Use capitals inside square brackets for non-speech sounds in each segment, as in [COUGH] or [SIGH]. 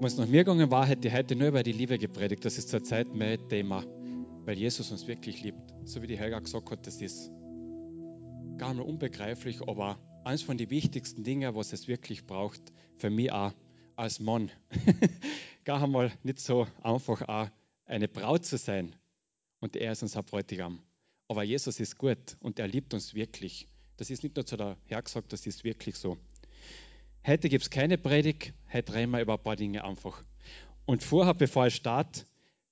Wenn es nach mir gegangen war, hätte ich heute nur über die Liebe gepredigt. Das ist zurzeit mein Thema, weil Jesus uns wirklich liebt. So wie die Helga gesagt hat, das ist gar nicht unbegreiflich, aber eines von den wichtigsten Dingen, was es wirklich braucht, für mich auch als Mann. [LAUGHS] gar einmal nicht so einfach auch eine Braut zu sein. Und er ist unser Bräutigam. Aber Jesus ist gut und er liebt uns wirklich. Das ist nicht nur zu der gesagt, das ist wirklich so. Heute gibt es keine Predigt, heute reden wir über ein paar Dinge einfach. Und vorher, bevor ich starte,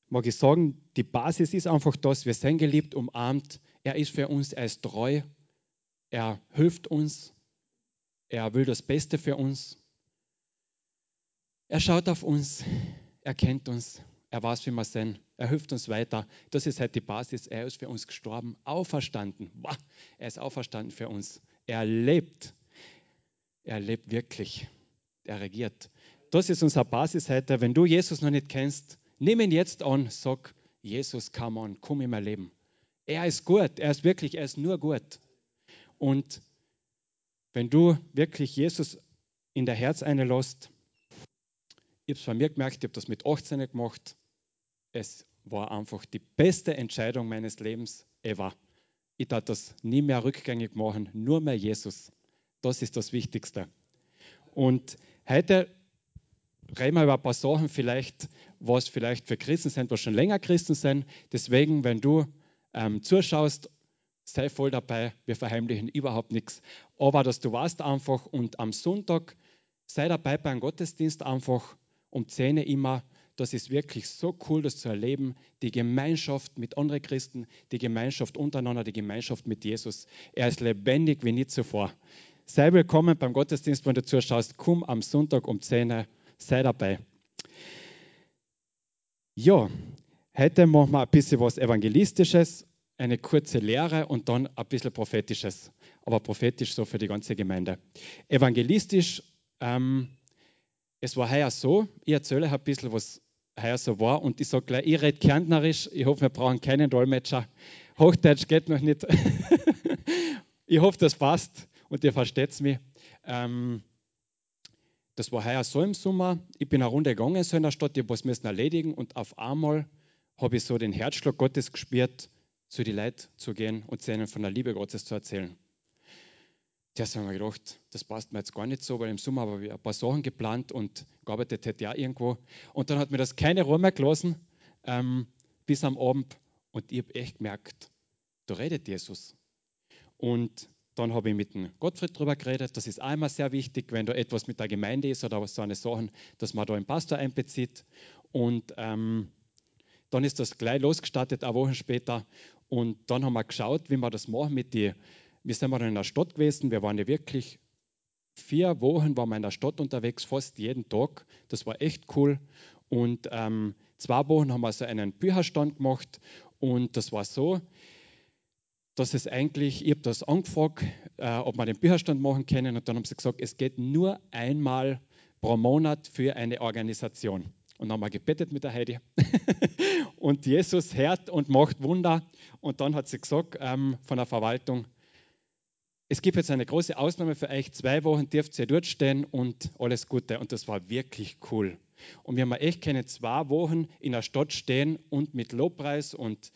mag ich sagen, die Basis ist einfach das, wir sind geliebt, umarmt, er ist für uns, er ist treu, er hilft uns, er will das Beste für uns. Er schaut auf uns, er kennt uns, er weiß, wie wir sind, er hilft uns weiter. Das ist halt die Basis, er ist für uns gestorben, auferstanden. Er ist auferstanden für uns, er lebt. Er lebt wirklich. Er regiert. Das ist unsere Basis heute. Wenn du Jesus noch nicht kennst, nimm ihn jetzt an. Sag, Jesus, come on, komm in mein Leben. Er ist gut. Er ist wirklich, er ist nur gut. Und wenn du wirklich Jesus in dein Herz einlässt, ich habe es von mir gemerkt, ich habe das mit 18 gemacht. Es war einfach die beste Entscheidung meines Lebens ever. Ich darf das nie mehr rückgängig machen, nur mehr Jesus. Das ist das Wichtigste. Und heute reden wir über ein paar Sachen, vielleicht, was vielleicht für Christen sind, was schon länger Christen sind. Deswegen, wenn du ähm, zuschaust, sei voll dabei. Wir verheimlichen überhaupt nichts. Aber dass du warst einfach und am Sonntag sei dabei beim Gottesdienst einfach um 10 Uhr immer. Das ist wirklich so cool, das zu erleben. Die Gemeinschaft mit anderen Christen, die Gemeinschaft untereinander, die Gemeinschaft mit Jesus. Er ist lebendig wie nie zuvor. Sei willkommen beim Gottesdienst, wenn du zuschaust. Komm am Sonntag um 10 Uhr, sei dabei. Ja, heute machen wir ein bisschen was Evangelistisches, eine kurze Lehre und dann ein bisschen Prophetisches. Aber prophetisch so für die ganze Gemeinde. Evangelistisch, ähm, es war heuer so, ich erzähle ein bisschen, was heuer so war und ich sage gleich, ich rede Kärntnerisch, ich hoffe, wir brauchen keinen Dolmetscher. Hochdeutsch geht noch nicht. [LAUGHS] ich hoffe, das passt und ihr versteht mich. Ähm, das war heuer so im Sommer. Ich bin eine Runde gegangen so in der Stadt, ich habe was müssen erledigen und auf einmal habe ich so den Herzschlag Gottes gespürt, zu den Leuten zu gehen und ihnen von der Liebe Gottes zu erzählen. Zuerst haben wir gedacht, das passt mir jetzt gar nicht so, weil im Sommer habe ich ein paar Sachen geplant und gearbeitet hätte ja irgendwo. Und dann hat mir das keine Ruhe mehr gelassen, ähm, bis am Abend. Und ich habe echt gemerkt, da redet Jesus. Und dann habe ich mit dem Gottfried darüber geredet. Das ist einmal sehr wichtig, wenn da etwas mit der Gemeinde ist oder so eine Sachen, dass man da einen Pastor einbezieht. Und ähm, dann ist das gleich losgestartet, eine Woche später. Und dann haben wir geschaut, wie wir das machen mit die. Wir sind dann in der Stadt gewesen. Wir waren ja wirklich vier Wochen waren wir in der Stadt unterwegs, fast jeden Tag. Das war echt cool. Und ähm, zwei Wochen haben wir so einen Bücherstand gemacht. Und das war so, dass es eigentlich, ich habe das angefragt, äh, ob wir den Bücherstand machen können und dann haben sie gesagt, es geht nur einmal pro Monat für eine Organisation. Und dann haben wir gebetet mit der Heidi. [LAUGHS] und Jesus hört und macht Wunder. Und dann hat sie gesagt ähm, von der Verwaltung, es gibt jetzt eine große Ausnahme für euch. Zwei Wochen dürft ihr dort stehen und alles Gute. Und das war wirklich cool. Und wir haben echt keine zwei Wochen in der Stadt stehen und mit Lobpreis und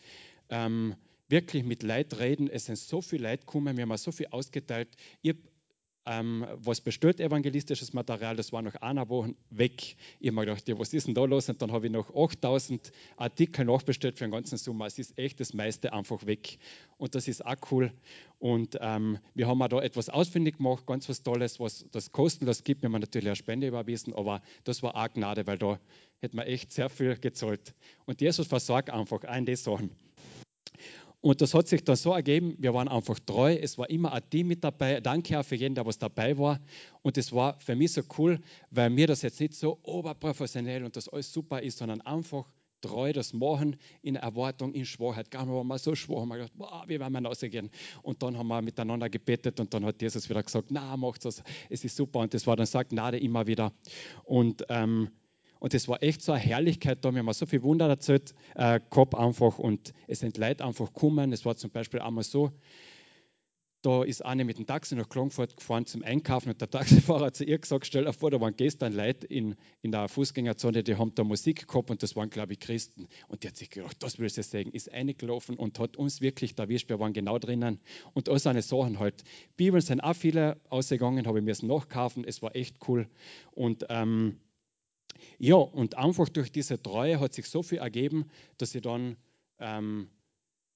ähm, wirklich mit Leid reden. Es sind so viele Leute gekommen, wir haben so viel ausgeteilt. Ich ähm, was bestellt, evangelistisches Material, das war nach einer Woche weg. Ich habe mir gedacht, ja, was ist denn da los? Und dann habe ich noch 8000 Artikel nachbestellt für den ganzen Sommer. Es ist echt das meiste einfach weg. Und das ist auch cool. Und ähm, wir haben auch da etwas ausfindig gemacht, ganz was Tolles, was das kostenlos gibt. Wir haben natürlich eine Spende überwiesen, aber das war auch Gnade, weil da hätte man echt sehr viel gezahlt. Und Jesus versorgt einfach ein die Sachen. Und das hat sich dann so ergeben, wir waren einfach treu, es war immer ein Team mit dabei. Danke auch für jeden, der was dabei war. Und es war für mich so cool, weil mir das jetzt nicht so oberprofessionell und das alles super ist, sondern einfach treu das machen in Erwartung, in Schwachheit. Gar nicht mal so schwach, haben wir gedacht, boah, wie werden wir rausgehen? Und dann haben wir miteinander gebetet und dann hat Jesus wieder gesagt, na, macht das, es ist super. Und das war dann sagt Gnade immer wieder. Und ähm, und es war echt so eine Herrlichkeit da. Wir haben so viel Wunder erzählt, äh, gehabt einfach. Und es sind Leute einfach gekommen. Es war zum Beispiel einmal so, da ist eine mit dem Taxi nach Klagenfurt gefahren zum Einkaufen und der Taxifahrer hat zu ihr gesagt, stell dir vor, da waren gestern Leute in, in der Fußgängerzone, die haben da Musik gehabt und das waren, glaube ich, Christen. Und die hat sich gedacht, das will sie sagen, ist eingelaufen und hat uns wirklich erwischt, wir waren genau drinnen. Und all seine Sachen halt. Bibeln sind auch viele ausgegangen, habe ich mir nachkaufen, es war echt cool. Und ähm, ja, und einfach durch diese Treue hat sich so viel ergeben, dass ich dann ähm,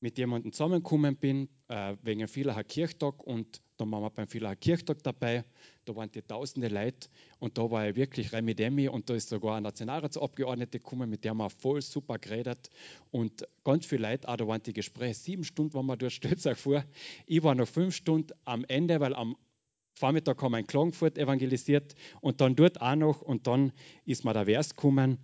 mit jemandem zusammengekommen bin, äh, wegen Villacher Kirchtag und dann waren wir beim Villacher Kirchtag dabei. Da waren die tausende Leute und da war ich wirklich Remi Demi und da ist sogar ein Nationalratsabgeordnete gekommen, mit dem wir voll super geredet und ganz viele Leute, auch da waren die Gespräche, sieben Stunden waren wir dort, [LAUGHS] stellt euch vor. Ich war noch fünf Stunden am Ende, weil am Vormittag haben wir in Klagenfurt evangelisiert und dann dort auch noch und dann ist mir der Vers gekommen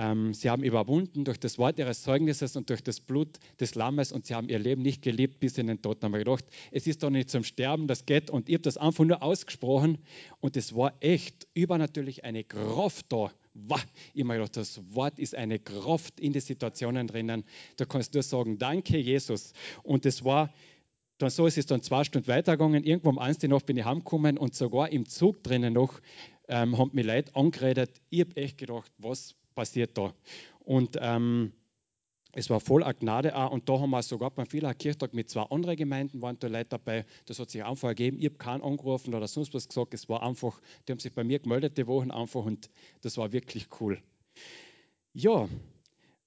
ähm, sie haben überwunden durch das Wort ihres Zeugnisses und durch das Blut des Lammes und sie haben ihr Leben nicht geliebt bis in den Tod. Dann haben wir gedacht, es ist doch nicht zum Sterben, das geht. Und ich habe das einfach nur ausgesprochen und es war echt übernatürlich eine Kraft da. Wow. Ich habe gedacht, das Wort ist eine Kraft in die Situationen drinnen. Da kannst du nur sagen, danke Jesus. Und es war dann so ist es dann zwei Stunden weitergegangen. Irgendwo um eins die Nacht bin ich heimgekommen und sogar im Zug drinnen noch ähm, haben mich Leute angeredet. Ich habe echt gedacht, was passiert da. Und ähm, es war voll eine Gnade auch. Und da haben wir sogar beim Villacher Kirchtag mit zwei anderen Gemeinden waren da Leute dabei. Das hat sich einfach ergeben. Ich habe keinen angerufen oder sonst was gesagt. Es war einfach, die haben sich bei mir gemeldet die Wochen einfach und das war wirklich cool. Ja,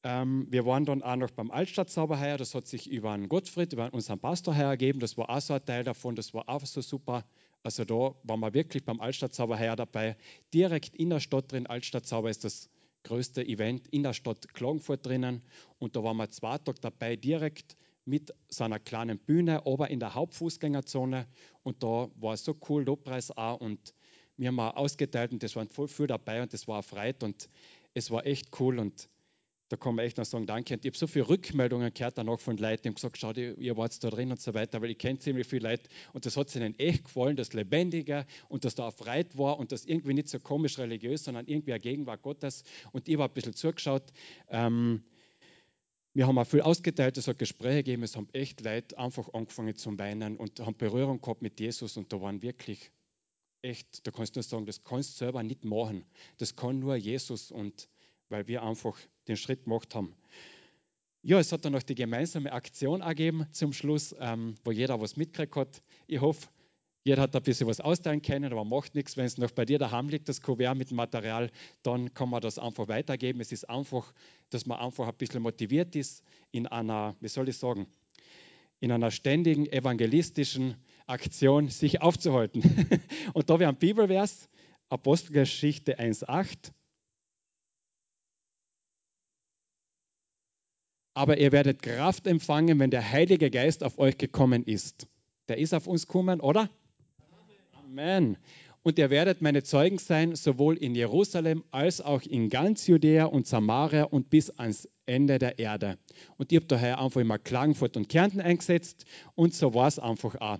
ähm, wir waren dann auch noch beim Altstadtsauberheier. Das hat sich über einen Gottfried, über unseren Pastor ergeben. Das war auch so ein Teil davon. Das war auch so super. Also da waren wir wirklich beim Altstadtsauberheier dabei. Direkt in der Stadt drin. Altstadtsauber ist das größte Event in der Stadt Klagenfurt drinnen. Und da waren wir zwei Tage dabei, direkt mit so einer kleinen Bühne, aber in der Hauptfußgängerzone. Und da war es so cool, Lobpreis auch. Und wir haben auch ausgeteilt und das waren voll viel dabei und das war erfreut und es war echt cool. Und da kann man echt noch sagen, danke. Und ich habe so viele Rückmeldungen gehört danach von Leuten, die haben gesagt, schau, ihr wart da drin und so weiter, weil ich kenne ziemlich viele Leute und das hat ihnen echt gefallen, das Lebendige und dass da erfreut war und das irgendwie nicht so komisch religiös, sondern irgendwie eine Gegenwart Gottes. Und ich habe ein bisschen zugeschaut. Ähm, wir haben auch viel ausgeteilt, es hat Gespräche gegeben, es haben echt Leute einfach angefangen zu weinen und haben Berührung gehabt mit Jesus und da waren wirklich echt, da kannst du nur sagen, das kannst du selber nicht machen. Das kann nur Jesus und weil wir einfach den Schritt gemacht haben. Ja, es hat dann noch die gemeinsame Aktion ergeben zum Schluss, ähm, wo jeder was mitgekriegt hat. Ich hoffe, jeder hat ein bisschen was austeilen können, aber macht nichts. Wenn es noch bei dir daheim liegt, das Kuvert mit dem Material, dann kann man das einfach weitergeben. Es ist einfach, dass man einfach ein bisschen motiviert ist, in einer, wie soll ich sagen, in einer ständigen evangelistischen Aktion sich aufzuhalten. [LAUGHS] Und da wir ein Bibelvers, Apostelgeschichte 1,8. Aber ihr werdet Kraft empfangen, wenn der Heilige Geist auf euch gekommen ist. Der ist auf uns gekommen, oder? Amen. Und ihr werdet meine Zeugen sein, sowohl in Jerusalem als auch in ganz Judäa und Samaria und bis ans Ende der Erde. Und ich habe daher einfach immer Klagenfurt und Kärnten eingesetzt und so war es einfach auch.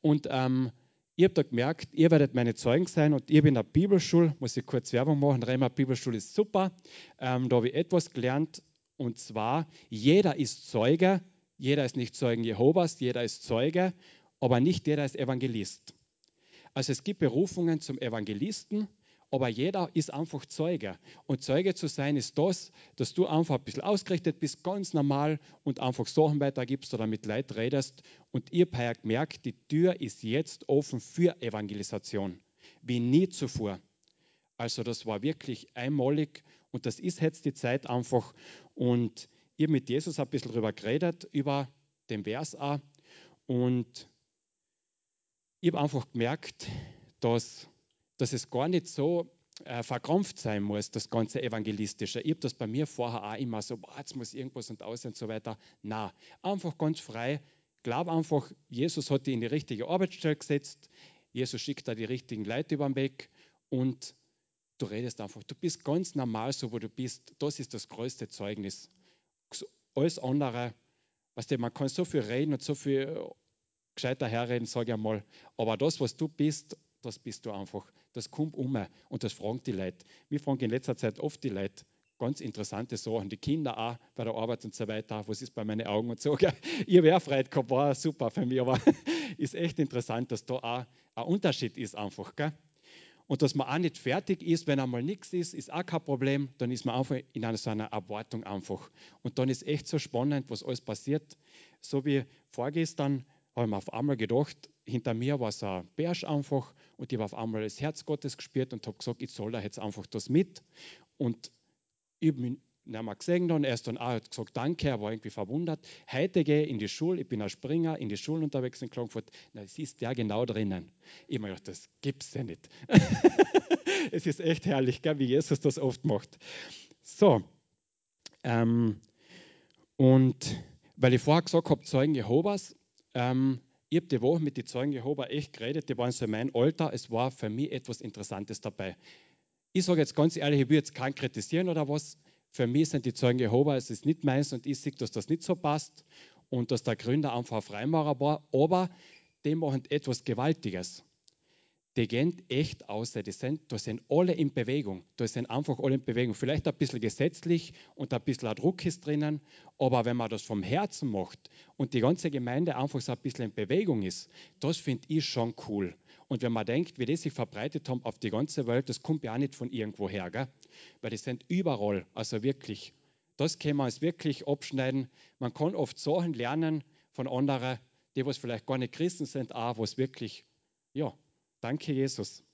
Und ähm, ich habe da gemerkt, ihr werdet meine Zeugen sein und ich bin in der Bibelschule, muss ich kurz Werbung machen, Rema Bibelschule ist super. Ähm, da habe ich etwas gelernt, und zwar, jeder ist Zeuge, jeder ist nicht Zeugen Jehovas, jeder ist Zeuge, aber nicht jeder ist Evangelist. Also es gibt Berufungen zum Evangelisten, aber jeder ist einfach Zeuge. Und Zeuge zu sein ist das, dass du einfach ein bisschen ausgerichtet bist, ganz normal und einfach Sachen weitergibst oder mit Leid redest. Und ihr gemerkt, die Tür ist jetzt offen für Evangelisation, wie nie zuvor. Also das war wirklich einmalig und das ist jetzt die Zeit einfach. Und ich mit Jesus ein bisschen darüber geredet, über den Vers auch. Und ich habe einfach gemerkt, dass, dass es gar nicht so äh, verkrampft sein muss, das ganze Evangelistische. Ich habe das bei mir vorher auch immer so, boah, jetzt muss irgendwas und aus und so weiter. Na, einfach ganz frei. Glaub einfach, Jesus hat dich in die richtige Arbeitsstelle gesetzt. Jesus schickt da die richtigen Leute über den Weg und Du redest einfach. Du bist ganz normal so, wo du bist. Das ist das größte Zeugnis. Alles andere, weißt du, man kann so viel reden und so viel gescheiter herreden, sage ich einmal. Aber das, was du bist, das bist du einfach. Das kommt um und das fragen die Leute. Wir fragen in letzter Zeit oft die Leute, ganz interessante Sachen. Die Kinder auch bei der Arbeit und so weiter. Was ist bei meinen Augen und so. Gell? [LAUGHS] Ich habe Freude gehabt, war super für mich, aber [LAUGHS] ist echt interessant, dass da auch ein Unterschied ist einfach. Gell? Und dass man auch nicht fertig ist, wenn einmal nichts ist, ist auch kein Problem. Dann ist man einfach in einer so einer Erwartung einfach. Und dann ist echt so spannend, was alles passiert. So wie vorgestern habe ich mir auf einmal gedacht, hinter mir war so ein Bärsch einfach und ich habe auf einmal das Herz Gottes gespürt und habe gesagt, ich soll da jetzt einfach das mit. Und ich habe ihn nicht mehr gesehen und er dann auch gesagt, danke, er war irgendwie verwundert. Heute gehe ich in die Schule, ich bin ein Springer, in die Schule unterwegs in Klagenfurt. Na, es ist ja genau drinnen. Ich mir gedacht, das gibt es ja nicht. [LAUGHS] es ist echt herrlich, gell, wie Jesus das oft macht. So, ähm, und weil ich vorher gesagt habe, Zeugen Jehovas, ähm, ich habe die Woche mit den Zeugen Jehova echt geredet, die waren so mein Alter. Es war für mich etwas Interessantes dabei. Ich sage jetzt ganz ehrlich, ich will jetzt keinen kritisieren oder was. Für mich sind die Zeugen Jehova, es ist nicht meins und ich sehe, dass das nicht so passt und dass der Gründer einfach ein Freimaurer war, aber die machen etwas Gewaltiges die gehen echt aus. Die sind, da sind alle in Bewegung. Da sind einfach alle in Bewegung. Vielleicht ein bisschen gesetzlich und ein bisschen Druck ist drinnen, aber wenn man das vom Herzen macht und die ganze Gemeinde einfach so ein bisschen in Bewegung ist, das finde ich schon cool. Und wenn man denkt, wie die sich verbreitet haben auf die ganze Welt, das kommt ja auch nicht von irgendwo her, gell? weil die sind überall, also wirklich. Das kann man es wirklich abschneiden. Man kann oft Sachen lernen von anderen, die was vielleicht gar nicht Christen sind, auch was wirklich, ja, Danke, Jesus.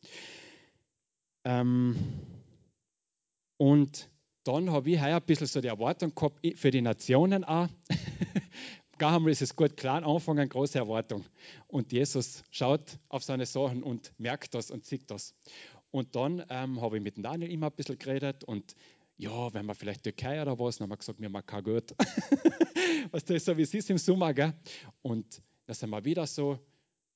Ähm, und dann habe ich heuer ein bisschen so die Erwartung gehabt für die Nationen auch. [LAUGHS] Gar einmal ist es gut, klein anfangen, große Erwartung. Und Jesus schaut auf seine Sachen und merkt das und sieht das. Und dann ähm, habe ich mit Daniel immer ein bisschen geredet und ja, wenn wir vielleicht Türkei oder was, dann haben wir gesagt, mir mag kein was [LAUGHS] das ist so, wie es ist im Sommer, gell? Und da sind wir wieder so,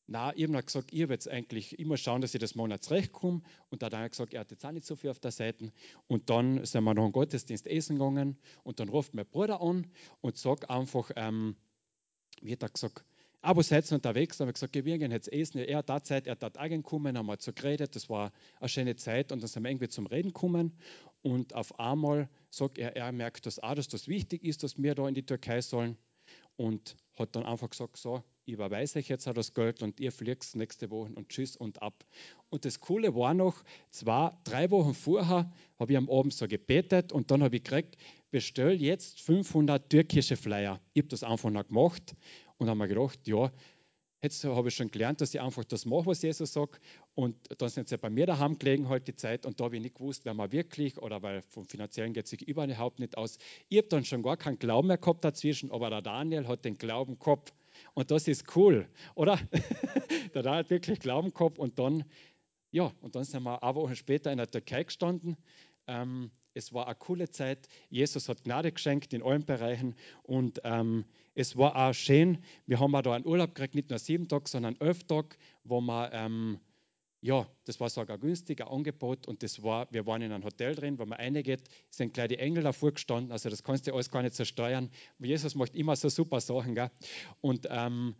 na, ich habe gesagt, ich werde jetzt eigentlich immer schauen, dass ich das Monat zurechtkomme. Und da hat er gesagt, er hat jetzt auch nicht so viel auf der Seite. Und dann sind wir noch einen Gottesdienst essen gegangen. Und dann ruft mein Bruder an und sagt einfach, ähm, hat er gesagt, aber seid ihr unterwegs? Dann habe ich gesagt, wir gehen jetzt essen. Er hat da Zeit, er hat auch kommen, haben wir so geredet. Das war eine schöne Zeit. Und dann sind wir irgendwie zum Reden gekommen. Und auf einmal sagt er, er merkt das auch, dass das wichtig ist, dass wir da in die Türkei sollen. Und hat dann einfach gesagt, so, ich überweise euch jetzt auch das Geld und ihr fliegt nächste Woche und tschüss und ab. Und das Coole war noch, zwei, drei Wochen vorher habe ich am Abend so gebetet und dann habe ich gekriegt, bestell jetzt 500 türkische Flyer. Ich habe das einfach noch gemacht und habe mir gedacht, ja, jetzt habe ich schon gelernt, dass ich einfach das mache, was Jesus sagt. Und dann sind sie bei mir daheim gelegen halt die Zeit und da habe ich nicht gewusst, wer man wirklich oder weil vom Finanziellen geht sich überhaupt nicht aus. Ich habe dann schon gar keinen Glauben mehr gehabt dazwischen, aber der Daniel hat den Glauben gehabt. Und das ist cool, oder? [LAUGHS] der da hat wirklich Glauben gehabt und dann, ja, und dann sind wir eine Woche später in der Türkei gestanden. Ähm, es war eine coole Zeit. Jesus hat Gnade geschenkt in allen Bereichen und ähm, es war auch schön. Wir haben auch da einen Urlaub gekriegt, nicht nur sieben Tage, sondern elf Tage, wo wir ähm, ja, das war sogar günstig, ein Angebot und das war, wir waren in einem Hotel drin, wo man reingeht, sind gleich die Engel davor gestanden, also das kannst du alles gar nicht zersteuern. Jesus macht immer so super Sachen, gell? Und ähm,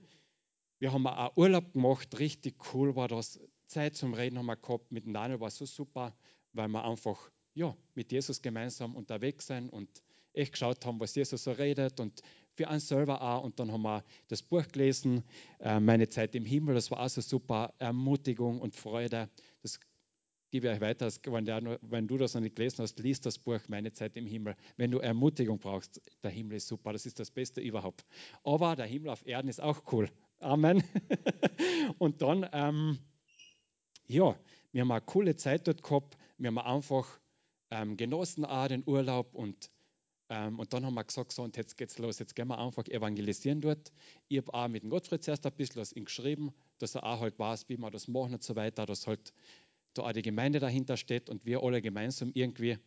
wir haben auch Urlaub gemacht, richtig cool war das. Zeit zum Reden haben wir gehabt, mit Daniel war so super, weil wir einfach ja, mit Jesus gemeinsam unterwegs sind und echt geschaut haben, was Jesus so redet und für uns selber auch. Und dann haben wir das Buch gelesen, äh, Meine Zeit im Himmel. Das war auch so super Ermutigung und Freude. Das gebe ich euch weiter. Wenn, du das noch nicht gelesen hast, liest das Buch Meine Zeit im Himmel. Wenn du Ermutigung brauchst, der Himmel ist super. Das ist das Beste überhaupt. Aber der Himmel auf Erden ist auch cool. Amen. [LAUGHS] und dann, ähm, ja, wir haben eine coole Zeit dort gehabt. Wir haben einfach ähm, genossen auch den Urlaub und ähm, und dann haben wir gesagt, so, und jetzt geht's los, jetzt gehen wir einfach evangelisieren dort. Ich habe auch mit dem Gottfried zuerst ein bisschen was ihm geschrieben, dass er auch halt weiß, wie wir das machen und so weiter, dass halt da auch die Gemeinde dahinter steht und wir alle gemeinsam irgendwie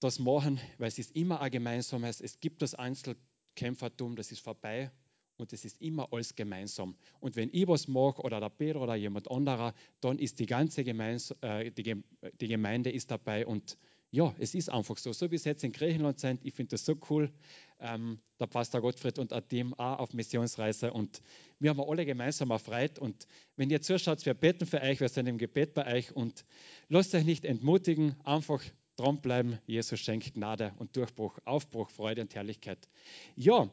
das machen, weil es ist immer ein gemeinsames, es gibt das Einzelkämpfertum, das ist vorbei und es ist immer alles gemeinsam. Und wenn ich was mache oder der Peter oder jemand anderer, dann ist die ganze Gemeins äh, die, die Gemeinde ist dabei und ja, es ist einfach so. So wie es jetzt in Griechenland sind, ich finde das so cool. Ähm, der Pastor Gottfried und Team auch auf Missionsreise und wir haben alle gemeinsam erfreut. Und wenn ihr zuschaut, wir beten für euch, wir sind im Gebet bei euch und lasst euch nicht entmutigen, einfach dranbleiben. Jesus schenkt Gnade und Durchbruch, Aufbruch, Freude und Herrlichkeit. Ja,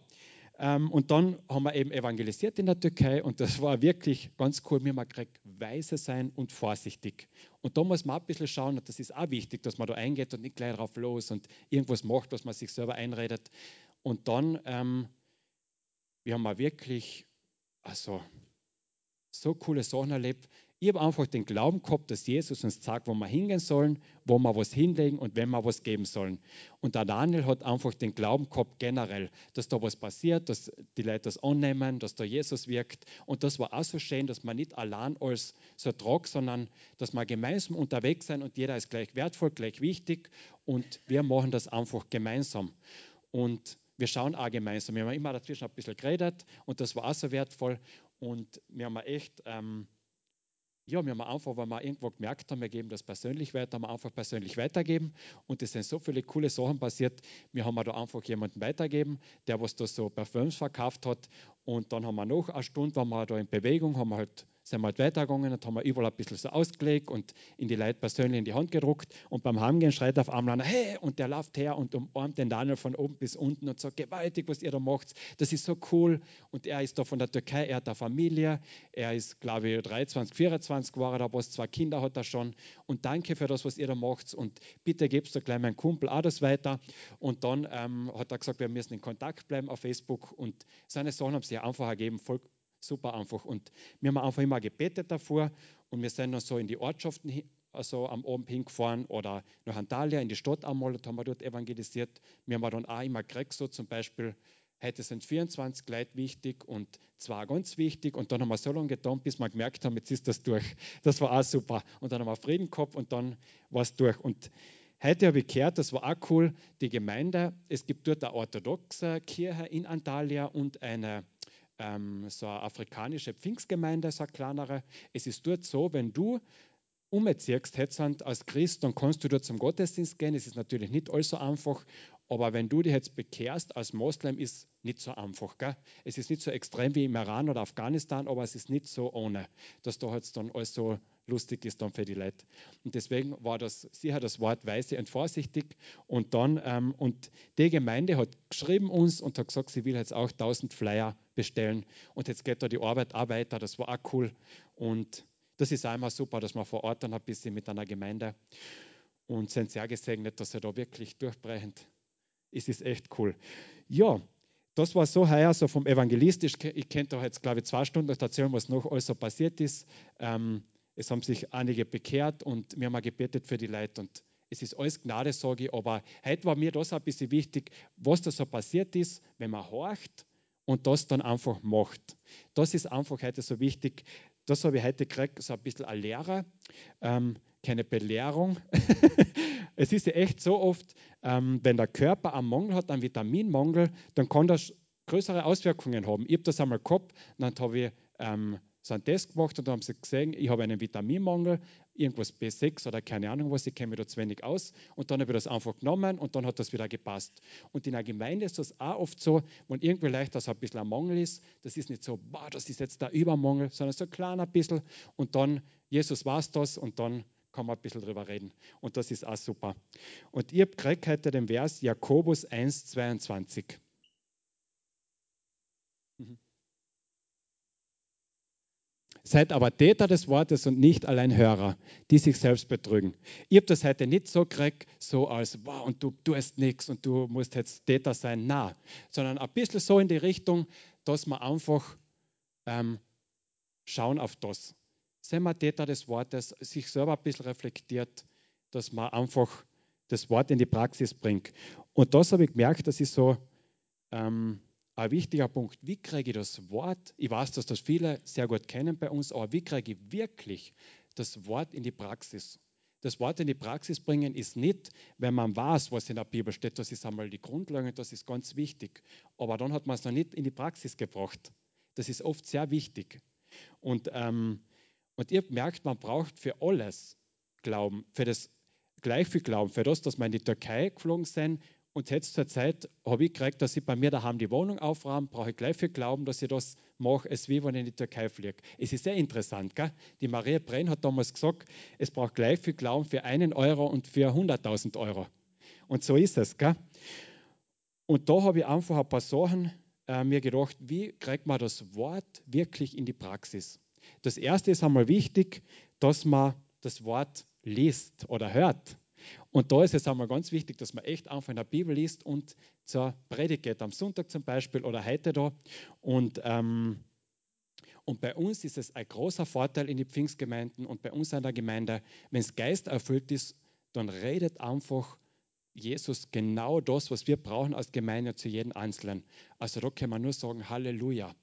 und dann haben wir eben evangelisiert in der Türkei und das war wirklich ganz cool. Wir haben gekriegt, weise sein und vorsichtig. Und da muss man ein bisschen schauen, und das ist auch wichtig, dass man da eingeht und nicht gleich drauf los und irgendwas macht, was man sich selber einredet. Und dann, ähm, wir haben auch wirklich, also so coole Sachen erlebt. Ich habe einfach den Glauben gehabt, dass Jesus uns sagt, wo wir hingehen sollen, wo wir was hinlegen und wenn wir was geben sollen. Und der Daniel hat einfach den Glauben gehabt, generell, dass da was passiert, dass die Leute das annehmen, dass da Jesus wirkt. Und das war auch so schön, dass man nicht allein als so trag, sondern dass wir gemeinsam unterwegs sind und jeder ist gleich wertvoll, gleich wichtig und wir machen das einfach gemeinsam. Und wir schauen auch gemeinsam. Wir haben immer dazwischen ein bisschen geredet und das war auch so wertvoll. Und wir haben echt. Ähm, ja, wir haben einfach, weil wir irgendwo gemerkt haben, wir geben das persönlich weiter, haben wir einfach persönlich weitergeben und es sind so viele coole Sachen passiert. Wir haben da einfach jemanden weitergeben, der was da so Parfüms verkauft hat und dann haben wir noch eine Stunde, waren wir da in Bewegung, haben halt sind wir halt weitergegangen und haben wir überall ein bisschen so ausgelegt und in die Leute persönlich in die Hand gedruckt. Und beim Heimgehen schreit auf einmal einer, hey, und der läuft her und umarmt den Daniel von oben bis unten und sagt, gewaltig, was ihr da macht. Das ist so cool. Und er ist da von der Türkei, er hat eine Familie. Er ist, glaube ich, 23, 24 war er da, was zwei Kinder hat er schon. Und danke für das, was ihr da macht. Und bitte gebst du gleich meinem Kumpel auch das weiter. Und dann ähm, hat er gesagt, wir müssen in Kontakt bleiben auf Facebook. Und seine Sachen haben sich einfach ergeben, voll super einfach. Und wir haben einfach immer gebetet davor und wir sind dann so in die Ortschaften also am Abend hingefahren oder nach Antalya in die Stadt einmal und haben wir dort evangelisiert. Wir haben dann auch immer gekriegt, so zum Beispiel, heute sind 24 Leute wichtig und zwei ganz wichtig und dann haben wir so lange getan, bis wir gemerkt haben, jetzt ist das durch. Das war auch super. Und dann haben wir Frieden gehabt und dann war es durch. Und heute habe ich gehört, das war auch cool, die Gemeinde, es gibt dort eine orthodoxe Kirche in Antalya und eine ähm, so eine afrikanische Pfingstgemeinde, so eine kleinere. Es ist dort so, wenn du umziehst als Christ, dann kannst du dort zum Gottesdienst gehen. Es ist natürlich nicht so einfach, aber wenn du dich jetzt bekehrst als Moslem, ist nicht so einfach. Gell? Es ist nicht so extrem wie im Iran oder Afghanistan, aber es ist nicht so ohne, dass da jetzt dann alles so lustig ist dann für die Leute. Und deswegen war das sicher das Wort weise und vorsichtig. Und dann, ähm, und die Gemeinde hat geschrieben uns und hat gesagt, sie will jetzt auch 1000 Flyer bestellen. Und jetzt geht da die Arbeit auch weiter. Das war auch cool. Und das ist immer super, dass man vor Ort dann ein bisschen mit einer Gemeinde und sind sehr gesegnet, dass er da wirklich durchbrechend Es ist echt cool. Ja, das war so heuer, so vom Evangelistisch. Ich könnte da jetzt, glaube ich, zwei Stunden erzählen, was noch alles so passiert ist. Ähm, es haben sich einige bekehrt und wir haben gebetet für die Leute und es ist alles Gnade, sage ich, aber heute war mir das ein bisschen wichtig, was da so passiert ist, wenn man horcht und das dann einfach macht. Das ist einfach heute so wichtig. Das habe ich heute gekriegt, so ein bisschen eine Lehre, ähm, keine Belehrung. [LAUGHS] es ist ja echt so oft, ähm, wenn der Körper einen Mangel hat, einen Vitaminmangel, dann kann das größere Auswirkungen haben. Ich habe das einmal gehabt, dann habe ich ähm, so einen Test gemacht und dann haben sie gesehen, ich habe einen Vitaminmangel, irgendwas B6 oder keine Ahnung was, ich kenne mich da zu wenig aus. Und dann habe ich das einfach genommen und dann hat das wieder gepasst. Und in der Gemeinde ist das auch oft so, wenn irgendwie leicht das ein bisschen ein Mangel ist, das ist nicht so, boah, das ist jetzt der Übermangel, sondern so ein kleiner bisschen und dann, Jesus es das und dann kann man ein bisschen drüber reden. Und das ist auch super. Und ich habe gekriegt heute den Vers Jakobus 1, 22. Mhm. Seid aber Täter des Wortes und nicht allein Hörer, die sich selbst betrügen. Ich habe das heute nicht so gekriegt, so als, wow, und du tust nichts und du musst jetzt Täter sein, na, sondern ein bisschen so in die Richtung, dass man einfach ähm, schauen auf das. Seien wir Täter des Wortes, sich selber ein bisschen reflektiert, dass man einfach das Wort in die Praxis bringt. Und das habe ich gemerkt, dass ich so ähm, ein wichtiger Punkt, wie kriege ich das Wort, ich weiß, dass das viele sehr gut kennen bei uns, aber wie kriege ich wirklich das Wort in die Praxis? Das Wort in die Praxis bringen ist nicht, wenn man weiß, was in der Bibel steht, das ist einmal die Grundlage, das ist ganz wichtig. Aber dann hat man es noch nicht in die Praxis gebracht. Das ist oft sehr wichtig. Und, ähm, und ihr merkt, man braucht für alles Glauben, für das gleich viel Glauben, für das, dass wir in die Türkei geflogen sind Und jetzt zur Zeit habe ich gekriegt, dass ich bei mir daheim die Wohnung aufräume, brauche ich gleich viel Glauben, dass ich das mache, es wie wenn ich in die Türkei fliege. Es ist sehr interessant. Gell? Die Maria Brenn hat damals gesagt, es braucht gleich viel Glauben für einen Euro und für 100.000 Euro. Und so ist es. Gell? Und da habe ich einfach ein paar Sachen äh, mir gedacht, wie kriegt man das Wort wirklich in die Praxis? Das erste ist einmal wichtig, dass man das Wort liest oder hört. Und da ist es einmal ganz wichtig, dass man echt einfach in der Bibel liest und zur Predigt geht, am Sonntag zum Beispiel oder heute da. Und, ähm, und bei uns ist es ein großer Vorteil in den Pfingstgemeinden und bei uns in der Gemeinde, wenn es Geist erfüllt ist, dann redet einfach Jesus genau das, was wir brauchen als Gemeinde zu jedem Einzelnen. Also da kann man nur sagen, Halleluja.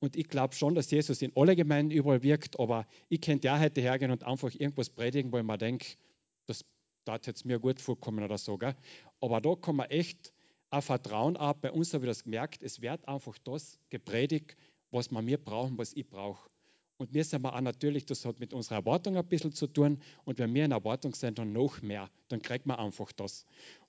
Und ich glaube schon, dass Jesus in alle Gemeinden überall wirkt, aber ich könnte ja heute hergehen und einfach irgendwas predigen, wo ich mir denke, das darf jetzt mir gut vorkommen oder so. Gell? Aber da kann man echt ein Vertrauen ab. Bei uns habe ich das gemerkt, es wird einfach das gepredigt, was wir mir brauchen, was ich brauche. Und wir sind auch natürlich, das hat mit unserer Erwartung ein bisschen zu tun. Und wenn wir in Erwartung sind, dann noch mehr, dann kriegt man einfach das.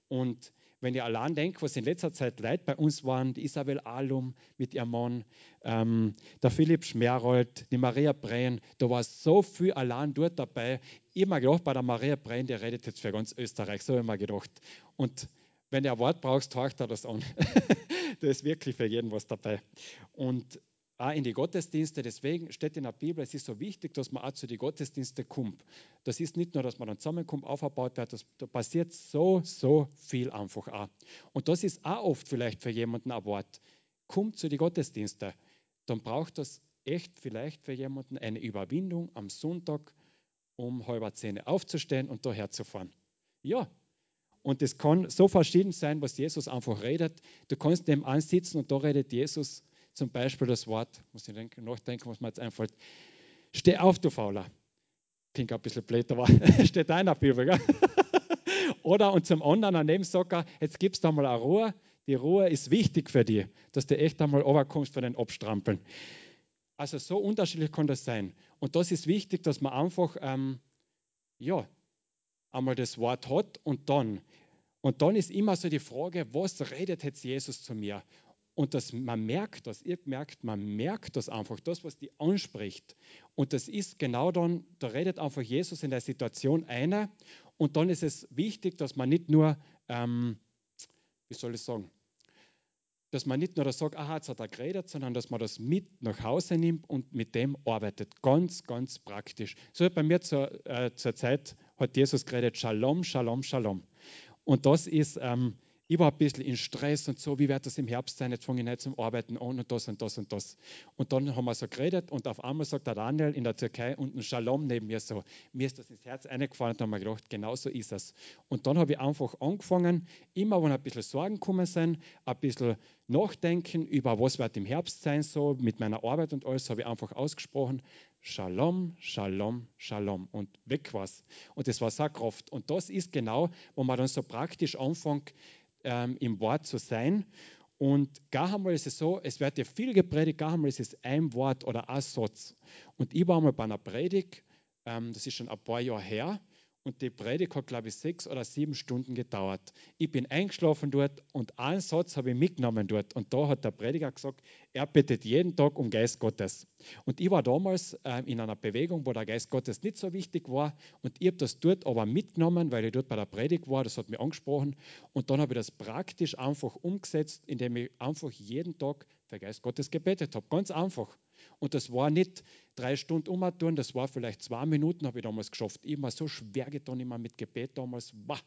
Und wenn ich allein denke, was in letzter Zeit Leute bei uns waren, die Isabel Alum mit ihrem Mann, ähm, der Philipp Schmerold, die Maria Brehn, da war so viel allein dort dabei. Ich habe mir gedacht, bei der Maria Brehn, die redet jetzt für ganz Österreich, so habe ich mir gedacht. Und wenn du ein Wort brauchst, taucht er das an. [LAUGHS] da ist wirklich für jeden was dabei. Und auch in die Gottesdienste. Deswegen steht in der Bibel, es ist so wichtig, dass man auch zu den Gottesdiensten kommt. Das ist nicht nur, dass man dann zusammenkommt, aufgebaut wird, das, da passiert so, so viel einfach auch. Und das ist auch oft vielleicht für jemanden ein Wort. Kommt zu den Gottesdiensten. Dann braucht das echt vielleicht für jemanden eine Überwindung am Sonntag um halber zehn aufzustehen und daher zu fahren. Ja, und es kann so verschieden sein, was Jesus einfach redet. Du kannst dem ansitzen und da redet Jesus zum Beispiel das Wort, muss ich denken, nachdenken, was mir jetzt einfällt. Steh auf, du Fauler. Klingt ein bisschen blöd, aber steht da in der Bibel. Gell? [LAUGHS] Oder und zum anderen daneben sagt er, jetzt gibst du einmal eine Ruhe. Die Ruhe ist wichtig für dich, dass du echt einmal runterkommst von den Abstrampeln. Also so unterschiedlich kann das sein. Und das ist wichtig, dass man einfach, ähm, ja, einmal das Wort hat und dann. Und dann ist immer so die Frage, was redet jetzt Jesus zu mir? Und das, man merkt das, ihr merkt, man merkt das einfach, das, was die anspricht. Und das ist genau dann, da redet einfach Jesus in der Situation einer. Und dann ist es wichtig, dass man nicht nur, ähm, wie soll ich sagen, dass man nicht nur das sagt, aha, jetzt hat er geredet, sondern dass man das mit nach Hause nimmt und mit dem arbeitet. Ganz, ganz praktisch. So bei mir zur, äh, zur Zeit hat Jesus geredet, Shalom, Shalom, Shalom. Und das ist, ähm, ich war ein bisschen in Stress und so, wie wird das im Herbst sein? Jetzt fange ich nicht zum Arbeiten an und das und das und das. Und dann haben wir so geredet und auf einmal sagt der Daniel in der Türkei unten Shalom neben mir so. Mir ist das ins Herz eingefallen und dann habe ich gedacht, genau so ist es. Und dann habe ich einfach angefangen, immer wenn ein bisschen Sorgen gekommen sind, ein bisschen nachdenken über was wird im Herbst sein, so mit meiner Arbeit und alles, habe ich einfach ausgesprochen, Shalom, Shalom, Shalom und weg war's. Und das war so Kraft. Und das ist genau, wo man dann so praktisch anfängt, ähm, im Wort zu sein. Und gar einmal ist es so, es wird ja viel gepredigt, gar einmal ist es ein Wort oder ein Satz. Und ich war mal bei einer Predigt, ähm, das ist schon ein paar Jahre her, und die Predigt hat, glaube ich, sechs oder sieben Stunden gedauert. Ich bin eingeschlafen dort und einen Satz habe ich mitgenommen dort. Und da hat der Prediger gesagt, er bittet jeden Tag um Geist Gottes. Und ich war damals äh, in einer Bewegung, wo der Geist Gottes nicht so wichtig war. Und ich habe das dort aber mitgenommen, weil ich dort bei der Predigt war. Das hat mich angesprochen. Und dann habe ich das praktisch einfach umgesetzt, indem ich einfach jeden Tag für Geist Gottes gebetet habe. Ganz einfach. Und das war nicht drei Stunden umtun, das war vielleicht zwei Minuten, habe ich damals geschafft. War so schwer getan, immer mit Gebet damals. Bah,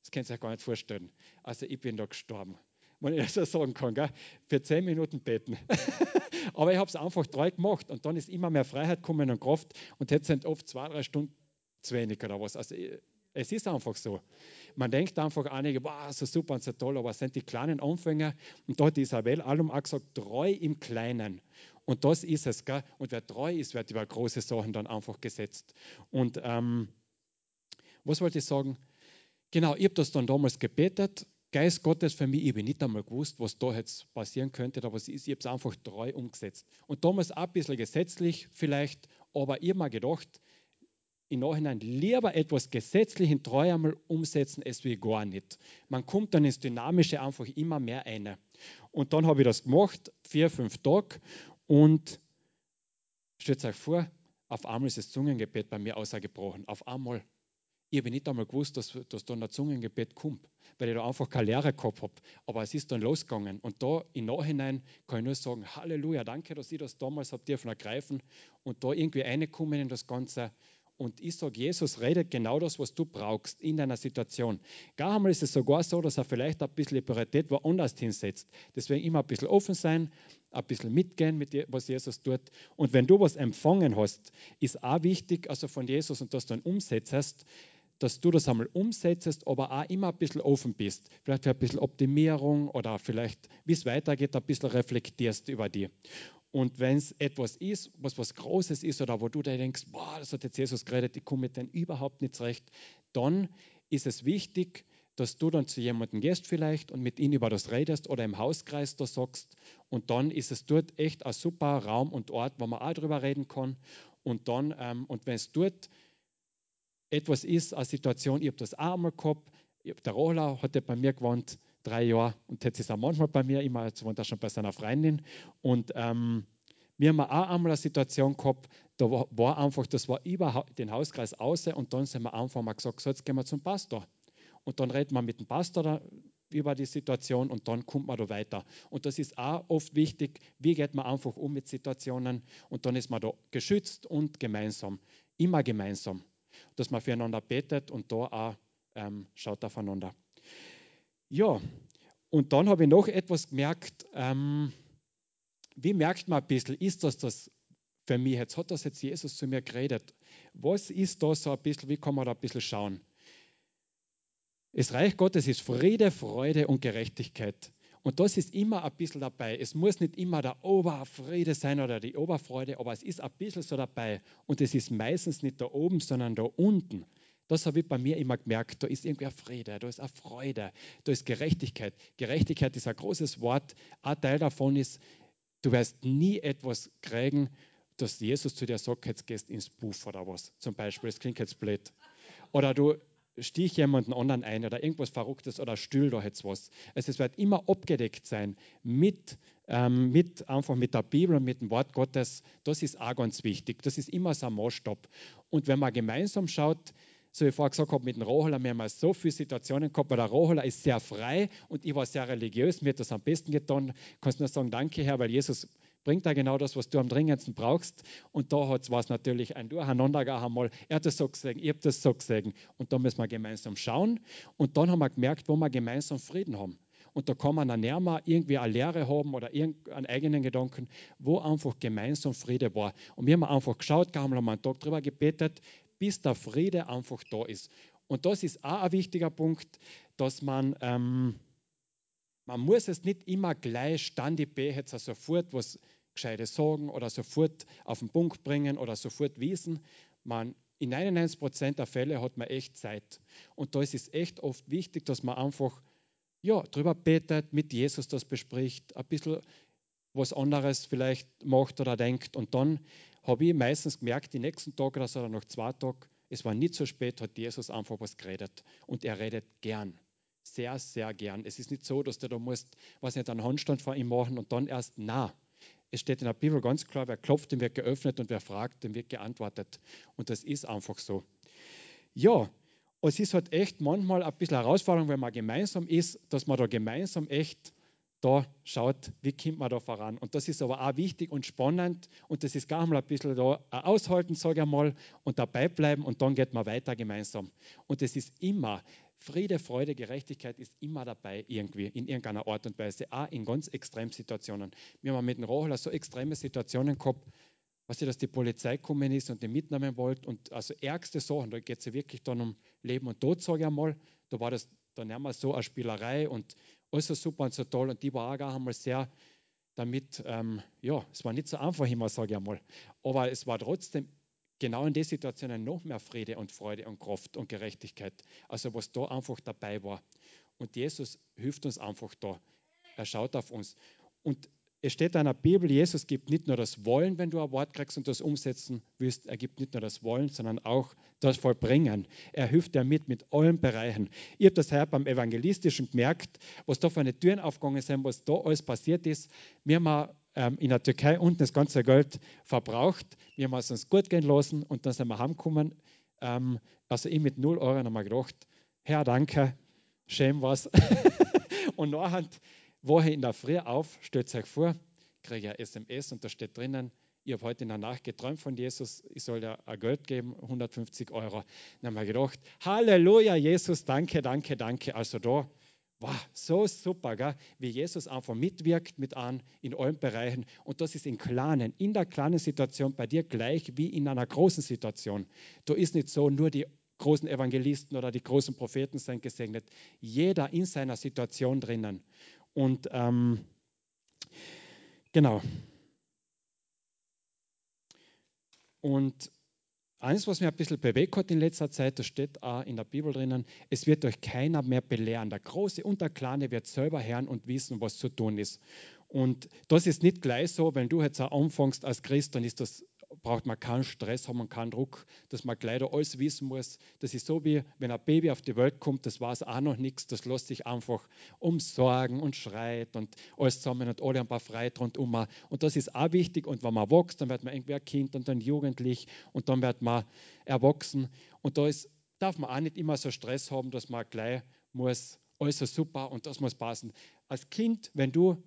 das könnt ihr euch gar nicht vorstellen. Also ich bin da gestorben, wenn ich das so sagen kann. Gell? Für zehn Minuten beten. [LAUGHS] Aber ich habe es einfach treu gemacht und dann ist immer mehr Freiheit gekommen und Kraft und jetzt sind oft zwei, drei Stunden zu wenig oder was. Also es ist einfach so. Man denkt einfach einige, wow, so super und so toll, aber es sind die kleinen Anfänger. Und hat Isabel Allum auch gesagt, treu im Kleinen. Und das ist es. Gell? Und wer treu ist, wird über große Sachen dann einfach gesetzt. Und ähm, was wollte ich sagen? Genau, ich habe das dann damals gebetet. Geist Gottes für mich, ich habe nicht einmal gewusst, was da jetzt passieren könnte, aber ich habe es einfach treu umgesetzt. Und damals auch ein bisschen gesetzlich vielleicht, aber ich habe mir gedacht, im Nachhinein lieber etwas gesetzlich in treu einmal umsetzen, als wie gar nicht. Man kommt dann ins Dynamische einfach immer mehr ein. Und dann habe ich das gemacht, vier, fünf Tage. Und stellt euch vor, auf einmal ist das Zungengebet bei mir ausgebrochen. Auf einmal. Ich habe nicht einmal gewusst, dass, dass da ein Zungengebet kommt, weil ich da einfach keine Lehre gehabt habe. Aber es ist dann losgegangen. Und da im Nachhinein kann ich nur sagen, Halleluja, danke, dass ich das damals habe dürfen ergreifen und da irgendwie reinkommen in das Ganze. Und ich sage, Jesus redet genau das, was du brauchst in deiner Situation. Gar einmal ist es sogar so, dass er vielleicht ein bisschen Priorität woanders hinsetzt. Deswegen immer ein bisschen offen sein, ein bisschen mitgehen mit dem, was Jesus tut. Und wenn du was empfangen hast, ist auch wichtig, also von Jesus und das dann umsetzt, dass du das einmal umsetzt, aber auch immer ein bisschen offen bist. Vielleicht für ein bisschen Optimierung oder vielleicht, wie es weitergeht, ein bisschen reflektierst über die. Und wenn es etwas ist, was was Großes ist oder wo du dir denkst, boah, das hat jetzt Jesus geredet, ich komme mit denen überhaupt nicht zurecht, dann ist es wichtig, dass du dann zu jemandem gehst vielleicht und mit ihm über das redest oder im Hauskreis da sagst. Und dann ist es dort echt ein super Raum und Ort, wo man auch drüber reden kann. Und dann, ähm, und wenn es dort etwas ist, eine Situation, ich habe das auch einmal gehabt, der Rohler hat bei mir gewohnt, drei Jahre und jetzt ist er manchmal bei mir, immer, jetzt wohnt er schon bei seiner Freundin. Und ähm, wir haben auch einmal eine Situation gehabt, da war, einfach, das war über den Hauskreis außer und dann sind wir einfach mal gesagt, so jetzt gehen wir zum Pastor. Und dann redet man mit dem Pastor über die Situation und dann kommt man da weiter. Und das ist auch oft wichtig, wie geht man einfach um mit Situationen und dann ist man da geschützt und gemeinsam, immer gemeinsam, dass man füreinander betet und da auch ähm, schaut aufeinander. Ja, und dann habe ich noch etwas gemerkt. Ähm, wie merkt man ein bisschen, ist das das für mich? Jetzt hat das jetzt Jesus zu mir geredet. Was ist da so ein bisschen, wie kann man da ein bisschen schauen? Das Reich Gottes ist Friede, Freude und Gerechtigkeit. Und das ist immer ein bisschen dabei. Es muss nicht immer der Oberfriede sein oder die Oberfreude, aber es ist ein bisschen so dabei. Und es ist meistens nicht da oben, sondern da unten. Das habe ich bei mir immer gemerkt. Da ist irgendwie Friede, da ist eine Freude, da ist Gerechtigkeit. Gerechtigkeit ist ein großes Wort. Ein Teil davon ist, du wirst nie etwas kriegen, dass Jesus zu dir sagt, jetzt gehst ins Buff oder was. Zum Beispiel, das klingt jetzt blöd. Oder du stich jemanden anderen ein oder irgendwas Verrücktes oder stühl da jetzt was. Also es wird immer abgedeckt sein mit, ähm, mit einfach mit der Bibel und mit dem Wort Gottes. Das ist auch ganz wichtig. Das ist immer so ein Maßstab. Und wenn man gemeinsam schaut, so wie ich vorher gesagt habe, mit dem Rohola, wir haben so viele Situationen gehabt, weil der Rohola ist sehr frei und ich war sehr religiös, mir hat das am besten getan. Kannst nur sagen, danke Herr, weil Jesus bringt da genau das, was du am dringendsten brauchst. Und da war es natürlich ein Durcheinander einmal. Er hat das so gesehen, ich habe das so gesehen. Und da müssen wir gemeinsam schauen. Und dann haben wir gemerkt, wo wir gemeinsam Frieden haben. Und da kann man dann näher irgendwie eine Lehre haben oder irgendeinen eigenen Gedanken, wo einfach gemeinsam Friede war. Und wir haben einfach geschaut, haben einen Tag drüber gebetet, bis der Friede einfach da ist. Und das ist auch ein wichtiger Punkt, dass man, ähm, man muss es nicht immer gleich standipé jetzt sofort was Gescheites sagen oder sofort auf den Punkt bringen oder sofort wissen. Man, in 99 Prozent der Fälle hat man echt Zeit. Und da ist es echt oft wichtig, dass man einfach ja, drüber betet, mit Jesus das bespricht, ein bisschen was anderes vielleicht macht oder denkt. Und dann habe ich meistens gemerkt, die nächsten Tage oder so, nach zwei Tagen, es war nicht so spät, hat Jesus einfach was geredet. Und er redet gern. Sehr, sehr gern. Es ist nicht so, dass du da musst, was nicht, einen Handstand vor ihm machen und dann erst na. Es steht in der Bibel ganz klar, wer klopft, dem wird geöffnet und wer fragt, dem wird geantwortet. Und das ist einfach so. Ja, es ist halt echt manchmal ein bisschen Herausforderung, wenn man gemeinsam ist, dass man da gemeinsam echt da schaut, wie kommt man da voran. Und das ist aber auch wichtig und spannend und das ist gar mal ein bisschen da aushalten, sage ich mal, und dabei bleiben und dann geht man weiter gemeinsam. Und es ist immer, Friede, Freude, Gerechtigkeit ist immer dabei irgendwie, in irgendeiner Art und Weise, auch in ganz extremen Situationen. Wir haben mit dem Rohler so extreme Situationen gehabt, was dass die Polizei gekommen ist und den mitnehmen wollte und also ärgste Sachen, da geht es ja wirklich dann um Leben und Tod, sage ich einmal, da war das dann einmal so eine Spielerei und alles super und so toll. Und die war auch einmal sehr damit, ähm, ja, es war nicht so einfach immer, sage ich einmal. Aber es war trotzdem genau in den Situationen noch mehr Friede und Freude und Kraft und Gerechtigkeit. Also was da einfach dabei war. Und Jesus hilft uns einfach da. Er schaut auf uns. Und es steht in der Bibel, Jesus gibt nicht nur das Wollen, wenn du ein Wort kriegst und das umsetzen willst. Er gibt nicht nur das Wollen, sondern auch das Vollbringen. Er hilft dir mit, mit allen Bereichen. Ich habe das heute beim Evangelistischen gemerkt, was da für eine Türen aufgegangen sind, was da alles passiert ist. Wir haben ähm, in der Türkei unten das ganze Geld verbraucht. Wir haben es uns gut gehen lassen und dann sind wir heimgekommen. Ähm, also ich mit 0 Euro habe gedacht, Herr, danke, schön was. [LAUGHS] und nachher Woche in der Früh auf, stellt euch vor, kriege ein SMS und da steht drinnen, ich habe heute in der Nacht geträumt von Jesus, ich soll dir ein Geld geben, 150 Euro. Dann habe ich gedacht, Halleluja, Jesus, danke, danke, danke. Also da, wow, so super, gell? wie Jesus einfach mitwirkt mit an in allen Bereichen. Und das ist in kleinen, in der kleinen Situation bei dir gleich wie in einer großen Situation. Da ist nicht so, nur die großen Evangelisten oder die großen Propheten sind gesegnet. Jeder in seiner Situation drinnen. Und ähm, genau. Und eines, was mir ein bisschen bewegt hat in letzter Zeit, das steht auch in der Bibel drinnen, es wird euch keiner mehr belehren. Der Große und der Kleine wird selber hören und wissen, was zu tun ist. Und das ist nicht gleich so, wenn du jetzt anfängst als Christ, dann ist das braucht man keinen Stress haben und keinen Druck, dass man gleich alles wissen muss. Das ist so wie, wenn ein Baby auf die Welt kommt, das weiß auch noch nichts, das lässt sich einfach umsorgen und schreit und alles zusammen und alle ein paar Freude rundum. Und das ist auch wichtig. Und wenn man wächst, dann wird man irgendwie ein Kind und dann jugendlich und dann wird man erwachsen. Und da ist, darf man auch nicht immer so Stress haben, dass man gleich muss, alles so super und das muss passen. Als Kind, wenn du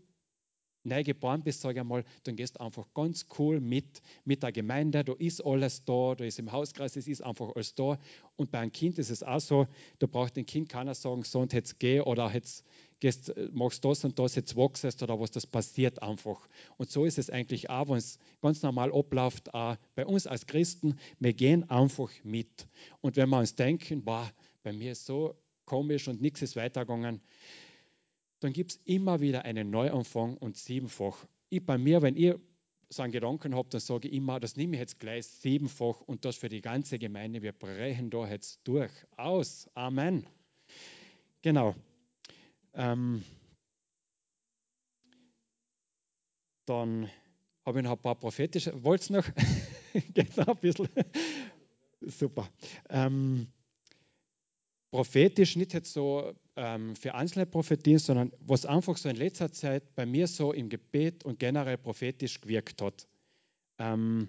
neu geboren bist, sage ich einmal, dann gehst du einfach ganz cool mit, mit der Gemeinde, da ist alles da, da ist im Hauskreis, es ist einfach alles da. Und bei einem Kind ist es auch so, da braucht dem Kind keiner sagen, so und jetzt geh oder jetzt gehst, machst das und das, jetzt wachsest oder was, das passiert einfach. Und so ist es eigentlich auch, wenn es ganz normal abläuft, auch bei uns als Christen, wir gehen einfach mit. Und wenn wir uns denken, boah, bei mir ist so komisch und nichts ist weitergegangen, dann gibt es immer wieder einen Neuanfang und siebenfach. Ich bei mir, wenn ihr so einen Gedanken habt, dann sage ich immer, das nehme ich jetzt gleich siebenfach und das für die ganze Gemeinde. Wir brechen da jetzt durch. Aus. Amen. Genau. Ähm, dann habe ich noch ein paar prophetische. Wollt ihr noch? [LAUGHS] Noch ein bisschen? Super. Ähm, prophetisch nicht jetzt so ähm, für einzelne Prophetien, sondern was einfach so in letzter Zeit bei mir so im Gebet und generell prophetisch gewirkt hat. Ähm,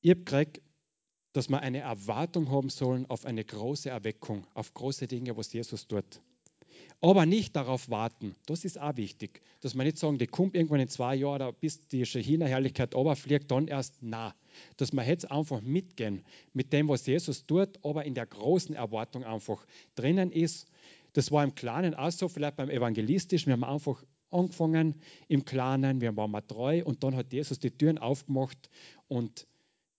ich habe gekriegt, dass wir eine Erwartung haben sollen auf eine große Erweckung, auf große Dinge, was Jesus tut. Aber nicht darauf warten. Das ist auch wichtig. Dass man nicht sagen, die kommt irgendwann in zwei Jahren, bis die China-Herrlichkeit fliegt, dann erst na. Dass man jetzt einfach mitgehen mit dem, was Jesus tut, aber in der großen Erwartung einfach drinnen ist. Das war im Kleinen auch so, vielleicht beim Evangelistischen. Wir haben einfach angefangen im Kleinen, wir waren mal treu und dann hat Jesus die Türen aufgemacht und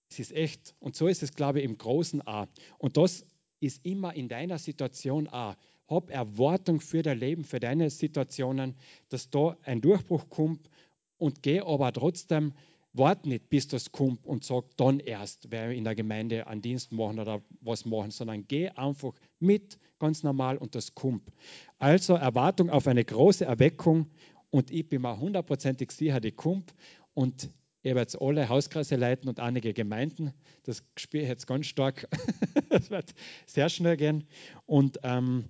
es ist echt. Und so ist es, glaube ich, im Großen auch. Und das ist immer in deiner Situation auch hab Erwartung für dein Leben, für deine Situationen, dass da ein Durchbruch kommt und geh aber trotzdem, wart nicht, bis das kommt und sag dann erst, wer in der Gemeinde einen Dienst machen oder was machen, sondern geh einfach mit, ganz normal und das kommt. Also Erwartung auf eine große Erweckung und ich bin mir hundertprozentig sicher, die kommt und ich werde jetzt alle Hauskreise leiten und einige Gemeinden. Das spüre ich jetzt ganz stark. [LAUGHS] das wird sehr schnell gehen. Und ähm,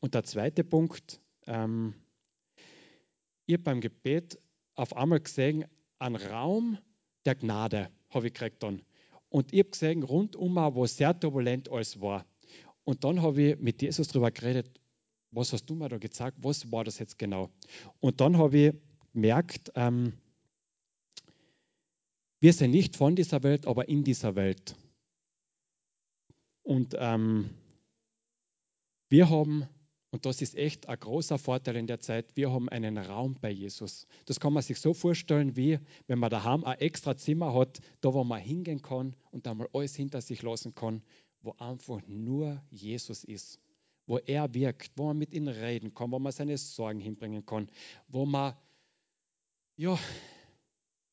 und der zweite Punkt, ähm, ich beim Gebet auf einmal gesehen, einen Raum der Gnade habe ich gekriegt dann. Und ich habe gesehen, rundum, wo sehr turbulent alles war. Und dann habe ich mit Jesus darüber geredet, was hast du mir da gesagt, was war das jetzt genau? Und dann habe ich gemerkt, ähm, wir sind nicht von dieser Welt, aber in dieser Welt. Und ähm, wir haben und das ist echt ein großer Vorteil in der Zeit. Wir haben einen Raum bei Jesus. Das kann man sich so vorstellen, wie wenn man daheim ein extra Zimmer hat, da wo man hingehen kann und da mal alles hinter sich lassen kann, wo einfach nur Jesus ist, wo er wirkt, wo man mit ihm reden kann, wo man seine Sorgen hinbringen kann, wo man ja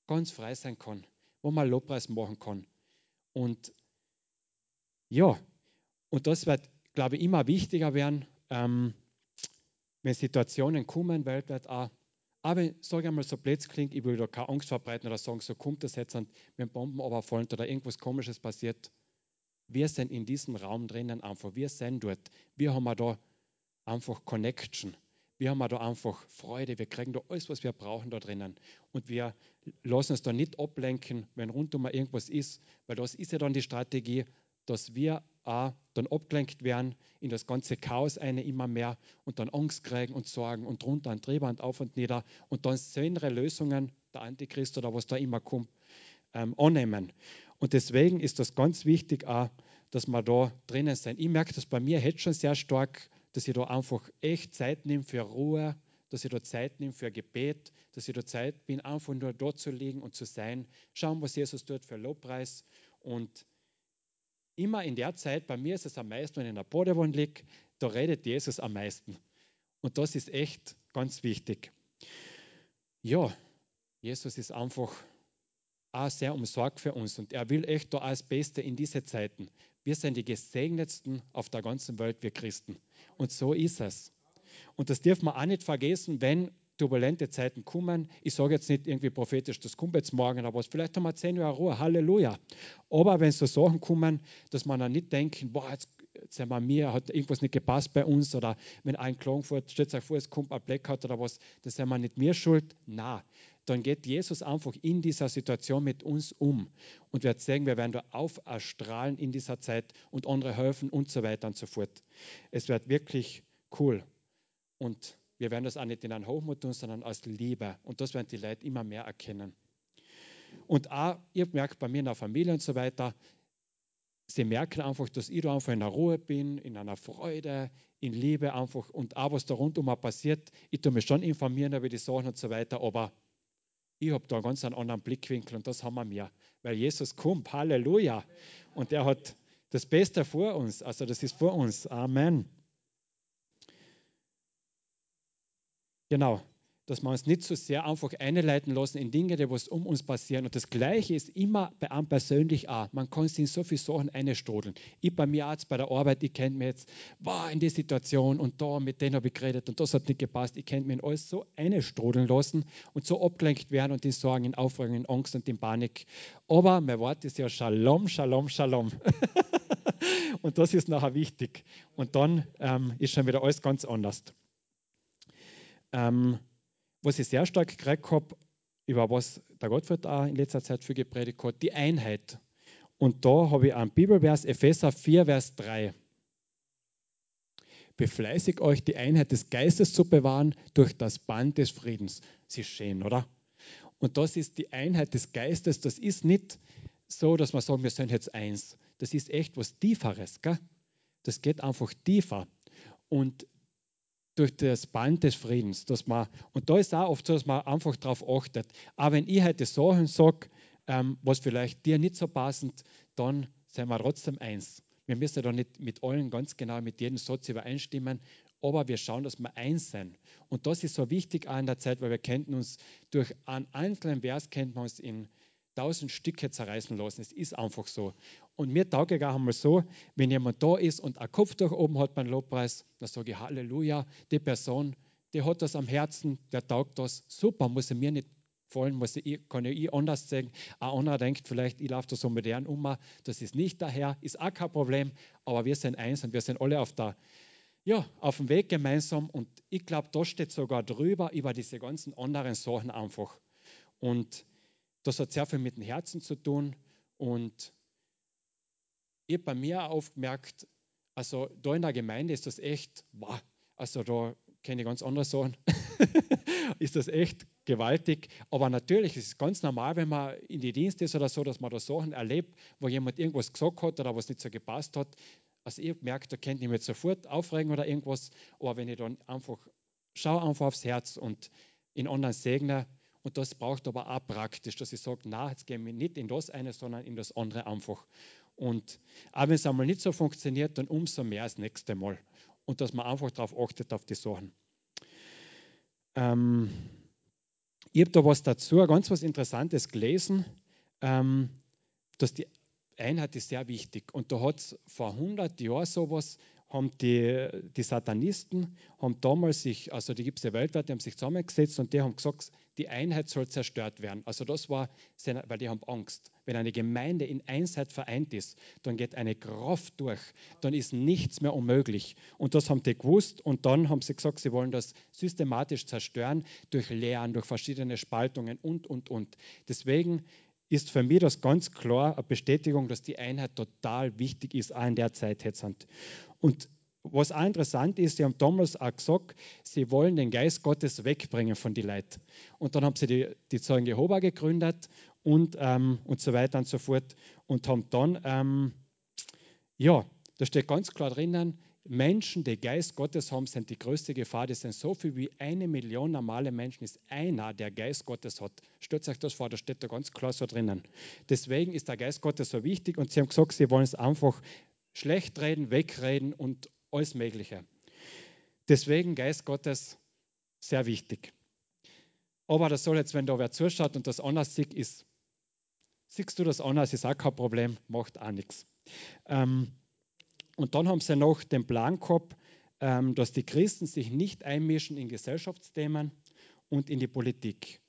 ganz frei sein kann, wo man Lobpreis machen kann. Und ja, und das wird, glaube ich, immer wichtiger werden ähm, wenn Situationen kommen, weltweit auch, aber sage einmal so blöd klingt, ich will da keine Angst verbreiten oder sagen, so kommt das jetzt, wenn Bomben überfallen oder irgendwas Komisches passiert. Wir sind in diesem Raum drinnen einfach, wir sind dort. Wir haben da einfach Connection. Wir haben da einfach Freude. Wir kriegen da alles, was wir brauchen da drinnen. Und wir lassen uns da nicht ablenken, wenn rundum irgendwas ist, weil das ist ja dann die Strategie, dass wir auch dann abgelenkt werden in das ganze Chaos eine immer mehr und dann Angst kriegen und Sorgen und drunter ein Drehband auf und nieder und dann seine Lösungen, der Antichrist oder was da immer kommt, ähm, annehmen. Und deswegen ist das ganz wichtig auch, dass wir da drinnen sind. Ich merke das bei mir jetzt schon sehr stark, dass ich da einfach echt Zeit nehme für Ruhe, dass ich da Zeit nehme für Gebet, dass ich da Zeit bin, einfach nur dort zu liegen und zu sein, schauen, was Jesus tut für Lobpreis und immer in der Zeit, bei mir ist es am meisten, wenn ich in der Bodenwand liege, da redet Jesus am meisten. Und das ist echt ganz wichtig. Ja, Jesus ist einfach auch sehr umsorgt für uns und er will echt da als Beste in diese Zeiten. Wir sind die gesegnetsten auf der ganzen Welt, wir Christen. Und so ist es. Und das dürfen wir auch nicht vergessen, wenn turbulente Zeiten kommen. Ich sage jetzt nicht irgendwie prophetisch, das kommt jetzt morgen, aber vielleicht haben wir zehn Jahre Ruhe, Halleluja. Aber wenn so Sachen kommen, dass man dann nicht denken, boah, jetzt, jetzt sind wir mir, hat irgendwas nicht gepasst bei uns oder wenn ein Klagenfurt, stellt euch vor, es kommt ein Blackout oder was, das sind wir nicht mir schuld. Na, dann geht Jesus einfach in dieser Situation mit uns um und wird sagen, wir werden da auferstrahlen in dieser Zeit und andere helfen und so weiter und so fort. Es wird wirklich cool. Und wir werden das auch nicht in einen Hochmut tun, sondern aus Liebe. Und das werden die Leute immer mehr erkennen. Und auch, ihr merkt bei mir in der Familie und so weiter, sie merken einfach, dass ich da einfach in der Ruhe bin, in einer Freude, in Liebe einfach und auch was da rundum passiert. Ich tue mich schon informieren über die Sachen und so weiter, aber ich habe da einen ganz anderen Blickwinkel und das haben wir mehr. Weil Jesus kommt, Halleluja. Und er hat das Beste vor uns, also das ist vor uns. Amen. Genau, dass wir uns nicht so sehr einfach einleiten lassen in Dinge, die was um uns passieren. Und das Gleiche ist immer bei einem persönlich auch. Man kann sich in so viele Sachen einstodeln. Ich bei mir jetzt bei der Arbeit, ich kenne mich jetzt, war in die Situation und da, mit denen habe ich geredet und das hat nicht gepasst. Ich kenne mich in alles so einstodeln lassen und so abgelenkt werden und in Sorgen, in Aufregung, in Angst und in Panik. Aber mein Wort ist ja Shalom, Shalom, Shalom. [LAUGHS] und das ist nachher wichtig. Und dann ähm, ist schon wieder alles ganz anders. Ähm, was ich sehr stark gekriegt habe, über was der Gottfried auch in letzter Zeit viel gepredigt hat, die Einheit. Und da habe ich einen Bibelvers, Epheser 4, Vers 3. Befleißigt euch, die Einheit des Geistes zu bewahren durch das Band des Friedens. Das ist schön, oder? Und das ist die Einheit des Geistes. Das ist nicht so, dass wir sagen, wir sind jetzt eins. Das ist echt was Tieferes. Gell? Das geht einfach tiefer. Und durch das Band des Friedens. Dass man, und da ist auch oft so, dass man einfach darauf achtet. Aber wenn ich heute Sachen sage, ähm, was vielleicht dir nicht so passend, dann sind wir trotzdem eins. Wir müssen da nicht mit allen ganz genau mit jedem Satz übereinstimmen, aber wir schauen, dass wir eins sind. Und das ist so wichtig auch in der Zeit, weil wir kennen uns durch einen einzelnen Vers kennt man uns in tausend Stücke zerreißen lassen. Es ist einfach so. Und mir taugt auch einmal so, wenn jemand da ist und ein Kopftuch oben hat beim Lobpreis, dann sage ich Halleluja, die Person, die hat das am Herzen, der taugt das. Super, muss er mir nicht gefallen, muss ich, kann ich anders sagen. Ein anderer denkt vielleicht, ich laufe da so modern um, das ist nicht daher, ist auch kein Problem, aber wir sind eins und wir sind alle auf der ja, auf dem Weg gemeinsam und ich glaube, da steht sogar drüber über diese ganzen anderen Sachen einfach. Und das hat sehr viel mit dem Herzen zu tun und ich habe bei mir aufgemerkt, also da in der Gemeinde ist das echt, wow, also da kenne ich ganz andere Sachen, [LAUGHS] ist das echt gewaltig. Aber natürlich ist es ganz normal, wenn man in die Dienste ist oder so, dass man da Sachen erlebt, wo jemand irgendwas gesagt hat oder was nicht so gepasst hat. Also ich merke, da kennt ich mich sofort aufregen oder irgendwas, aber wenn ich dann einfach schaue einfach aufs Herz und in anderen segne, und das braucht aber auch praktisch, dass ich sage, na, jetzt gehen wir nicht in das eine, sondern in das andere einfach. Und auch wenn es einmal nicht so funktioniert, dann umso mehr das nächste Mal. Und dass man einfach darauf achtet, auf die Sachen. Ähm, ich habe da was dazu, ganz was Interessantes gelesen, ähm, dass die Einheit ist sehr wichtig. Und da hat es vor 100 Jahren sowas, haben die, die Satanisten, haben damals sich, also die gibt es ja weltweit, die haben sich zusammengesetzt und die haben gesagt, die Einheit soll zerstört werden. Also das war, weil die haben Angst. Wenn eine Gemeinde in Einheit vereint ist, dann geht eine Kraft durch, dann ist nichts mehr unmöglich. Und das haben die gewusst und dann haben sie gesagt, sie wollen das systematisch zerstören durch Lehren, durch verschiedene Spaltungen und, und, und. Deswegen ist für mich das ganz klar eine Bestätigung, dass die Einheit total wichtig ist, auch in der Zeit jetzt. Und was auch interessant ist, sie haben damals auch gesagt, sie wollen den Geist Gottes wegbringen von den Leuten. Und dann haben sie die, die Zeugen Jehova gegründet und, ähm, und so weiter und so fort und haben dann, ähm, ja, da steht ganz klar drinnen, Menschen, die Geist Gottes haben, sind die größte Gefahr. Das sind so viel wie eine Million normale Menschen, ist einer, der Geist Gottes hat. Stellt euch das vor, da steht da ganz klar so drinnen. Deswegen ist der Geist Gottes so wichtig und sie haben gesagt, sie wollen es einfach schlecht reden, wegreden und alles Mögliche. Deswegen Geist Gottes sehr wichtig. Aber das soll jetzt, wenn da wer zuschaut und das anders sieht, ist, siehst du das anders, ist auch kein Problem, macht auch nichts. Ähm, und dann haben sie noch den Plan gehabt, ähm, dass die Christen sich nicht einmischen in Gesellschaftsthemen und in die Politik.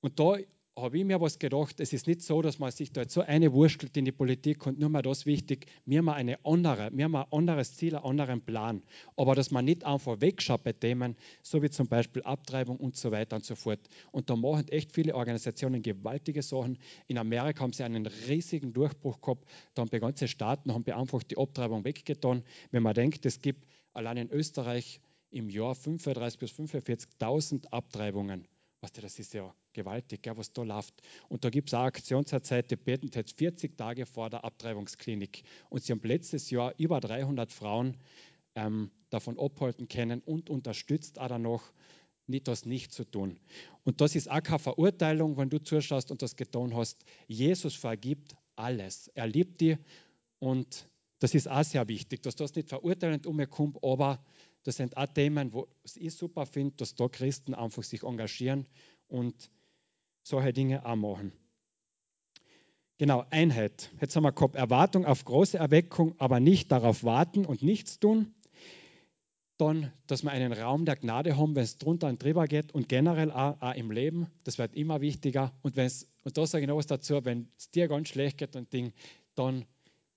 Und da habe ich mir was gedacht, es ist nicht so, dass man sich da jetzt so eine wurstelt in die Politik und nur mal das wichtig, mir mal eine andere, mir mal ein anderes Ziel, einen anderen Plan. Aber dass man nicht einfach wegschaut bei Themen, so wie zum Beispiel Abtreibung und so weiter und so fort. Und da machen echt viele Organisationen gewaltige Sachen. In Amerika haben sie einen riesigen Durchbruch gehabt. Da haben die ganzen Staaten haben einfach die Abtreibung weggetan. Wenn man denkt, es gibt allein in Österreich im Jahr 35.000 bis 45.000 Abtreibungen. Weißt du, das ist ja gewaltig, gell, was da läuft. Und da gibt es auch Aktionszeit, die beten jetzt 40 Tage vor der Abtreibungsklinik. Und sie haben letztes Jahr über 300 Frauen ähm, davon abhalten können und unterstützt auch noch, nicht das nicht zu tun. Und das ist auch keine Verurteilung, wenn du zuschaust und das getan hast. Jesus vergibt alles. Er liebt dich und das ist auch sehr wichtig, dass das nicht verurteilend umkommt, aber das sind auch Themen, wo ich super finde, dass da Christen einfach sich engagieren und solche Dinge auch machen. Genau, Einheit. Jetzt haben wir gehabt, Erwartung auf große Erweckung, aber nicht darauf warten und nichts tun. Dann, dass wir einen Raum der Gnade haben, wenn es drunter und drüber geht und generell auch, auch im Leben, das wird immer wichtiger. Und, wenn's, und da sage ich noch was dazu, wenn es dir ganz schlecht geht und Ding, dann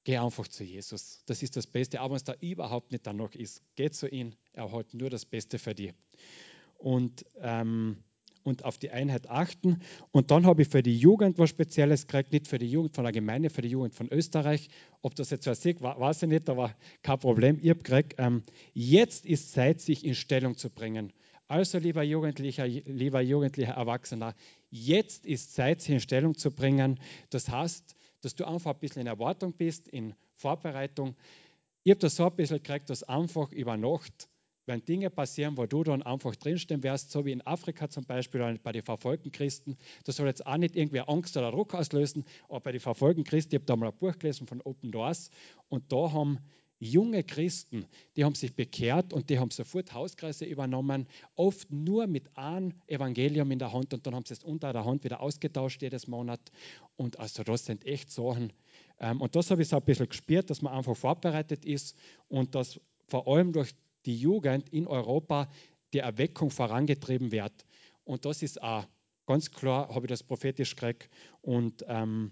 geh einfach zu Jesus. Das ist das Beste. Aber wenn es da überhaupt nicht danach ist, geh zu ihm. Er hat nur das Beste für dich. Und ähm, und auf die Einheit achten. Und dann habe ich für die Jugend was Spezielles gekriegt, nicht für die Jugend von der Gemeinde, für die Jugend von Österreich. Ob das jetzt was ist, weiß ich nicht, aber kein Problem. Ich habe gekriegt, ähm, jetzt ist Zeit, sich in Stellung zu bringen. Also, lieber Jugendlicher, lieber Jugendlicher Erwachsener, jetzt ist Zeit, sich in Stellung zu bringen. Das heißt, dass du einfach ein bisschen in Erwartung bist, in Vorbereitung. Ich habe das so ein bisschen gekriegt, dass einfach über Nacht wenn Dinge passieren, wo du dann einfach drinstehen wirst, so wie in Afrika zum Beispiel oder bei den verfolgten Christen. Das soll jetzt auch nicht irgendwie Angst oder Druck auslösen, aber bei den verfolgten Christen, ich habe da mal ein Buch gelesen von Open Doors und da haben junge Christen, die haben sich bekehrt und die haben sofort Hauskreise übernommen, oft nur mit einem Evangelium in der Hand und dann haben sie es unter der Hand wieder ausgetauscht jedes Monat. Und also das sind echt Sachen. Ähm, und das habe ich so ein bisschen gespürt, dass man einfach vorbereitet ist und dass vor allem durch die Jugend in Europa die Erweckung vorangetrieben wird. Und das ist auch ganz klar, habe ich das prophetisch gekriegt. Und ähm,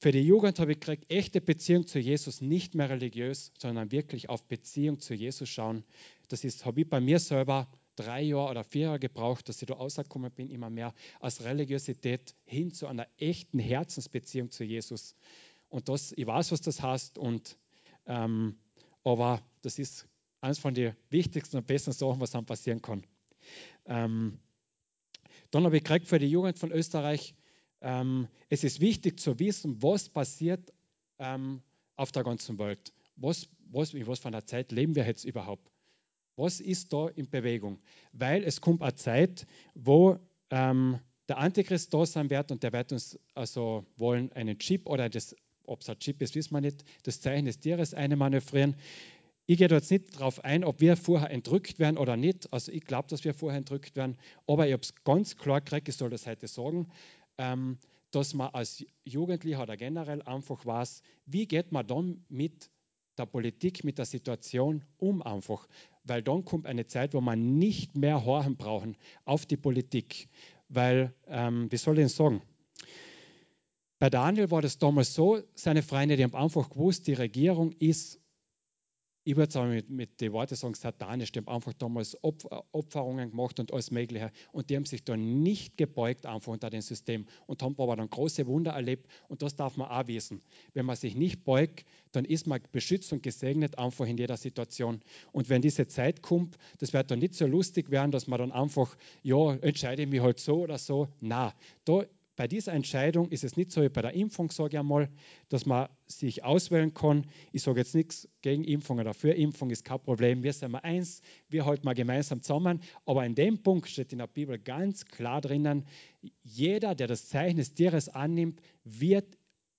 für die Jugend habe ich gekriegt, echte Beziehung zu Jesus, nicht mehr religiös, sondern wirklich auf Beziehung zu Jesus schauen. Das ist, habe ich bei mir selber drei Jahre oder vier Jahre gebraucht, dass ich da rausgekommen bin, immer mehr aus Religiosität hin zu einer echten Herzensbeziehung zu Jesus. Und das, ich weiß, was das heißt, und, ähm, aber das ist eines von den wichtigsten und besten Sachen, was dann passieren kann. Ähm, dann habe ich gekriegt für die Jugend von Österreich, ähm, es ist wichtig zu wissen, was passiert ähm, auf der ganzen Welt. Was, was, in was von einer Zeit leben wir jetzt überhaupt? Was ist da in Bewegung? Weil es kommt eine Zeit, wo ähm, der Antichrist da sein wird und der wird uns also wollen einen Chip oder das, ob es ein Chip ist, wissen wir nicht, das Zeichen des Tieres einmanövrieren. Ich gehe jetzt nicht darauf ein, ob wir vorher entrückt werden oder nicht. Also ich glaube, dass wir vorher entrückt werden. Aber ich habe es ganz klar gekriegt, ich soll das heute sagen, ähm, dass man als Jugendlicher oder generell einfach weiß, wie geht man dann mit der Politik, mit der Situation um einfach. Weil dann kommt eine Zeit, wo man nicht mehr horchen brauchen auf die Politik. Weil, ähm, wie soll ich denn sagen? Bei Daniel war das damals so, seine Freunde, die haben einfach gewusst, die Regierung ist ich würde sagen, mit, mit den Worten sagen, satanisch, die haben einfach damals Opfer, Opferungen gemacht und alles Mögliche. Und die haben sich da nicht gebeugt einfach unter dem System und haben aber dann große Wunder erlebt. Und das darf man auch wissen. Wenn man sich nicht beugt, dann ist man beschützt und gesegnet einfach in jeder Situation. Und wenn diese Zeit kommt, das wird dann nicht so lustig werden, dass man dann einfach, ja, entscheide ich mich halt so oder so. Na, da bei dieser Entscheidung ist es nicht so wie bei der Impfung, sage ich einmal, dass man sich auswählen kann. Ich sage jetzt nichts gegen Impfung oder für Impfung, ist kein Problem. Wir sind mal eins, wir halten mal gemeinsam zusammen. Aber in dem Punkt steht in der Bibel ganz klar drinnen, jeder, der das Zeichen des Tieres annimmt, wird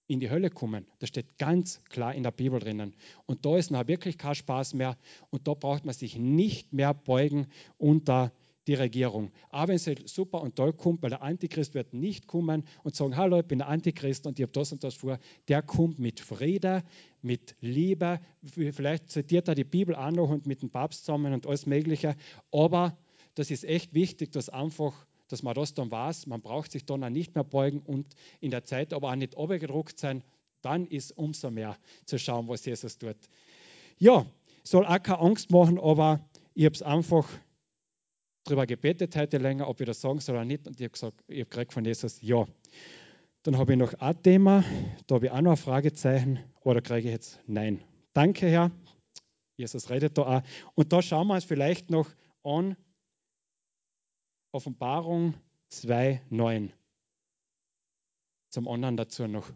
in die Hölle kommen. Das steht ganz klar in der Bibel drinnen. Und da ist noch wirklich kein Spaß mehr. Und da braucht man sich nicht mehr beugen unter die Regierung. Aber wenn es super und toll kommt, weil der Antichrist wird nicht kommen und sagen, hallo, ich bin der Antichrist und ich habe das und das vor. Der kommt mit Friede, mit Liebe. Vielleicht zitiert er die Bibel auch noch und mit dem Papst zusammen und alles Mögliche. Aber das ist echt wichtig, dass einfach dass man das dann weiß, man braucht sich dann auch nicht mehr beugen und in der Zeit aber auch nicht obergedruckt sein, dann ist umso mehr zu schauen, was Jesus tut. Ja, soll auch keine Angst machen, aber ich habe es einfach darüber gebetet heute länger, ob ich das sagen soll oder nicht. Und ich habe gesagt, ich habe gekriegt von Jesus, ja. Dann habe ich noch ein Thema, da habe ich auch noch ein Fragezeichen, oder kriege ich jetzt Nein. Danke, Herr. Jesus redet da auch. Und da schauen wir uns vielleicht noch an, Offenbarung 2,9. Zum anderen dazu noch.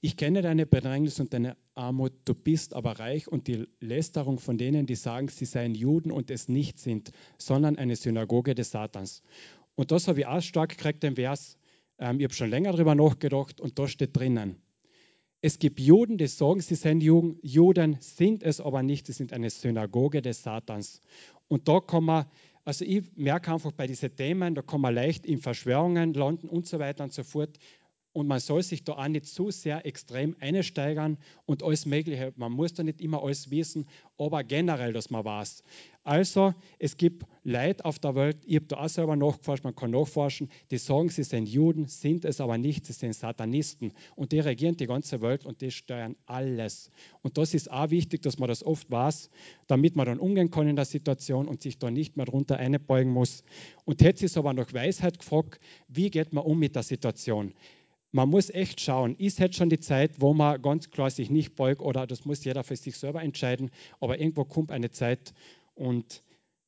Ich kenne deine Bedrängnis und deine Armut, du bist aber reich und die Lästerung von denen, die sagen, sie seien Juden und es nicht sind, sondern eine Synagoge des Satans. Und das habe ich auch stark gekriegt, den Vers. Ähm, ich habe schon länger darüber nachgedacht und da steht drinnen. Es gibt Juden, die sagen, sie seien Juden, sind es aber nicht, sie sind eine Synagoge des Satans. Und da kann man, also ich merke einfach bei diesen Themen, da kann man leicht in Verschwörungen landen und so weiter und so fort. Und man soll sich da auch nicht zu sehr extrem einsteigern und alles Mögliche. Man muss da nicht immer alles wissen, aber generell, dass man weiß. Also, es gibt Leute auf der Welt, ich habe da auch selber nachgeforscht, man kann nachforschen, die sagen, sie sind Juden, sind es aber nicht, sie sind Satanisten. Und die regieren die ganze Welt und die steuern alles. Und das ist auch wichtig, dass man das oft weiß, damit man dann umgehen kann in der Situation und sich da nicht mehr drunter einbeugen muss. Und jetzt ist aber noch Weisheit gefragt, wie geht man um mit der Situation? Man muss echt schauen, ist jetzt schon die Zeit, wo man ganz klar sich nicht beugt oder das muss jeder für sich selber entscheiden, aber irgendwo kommt eine Zeit und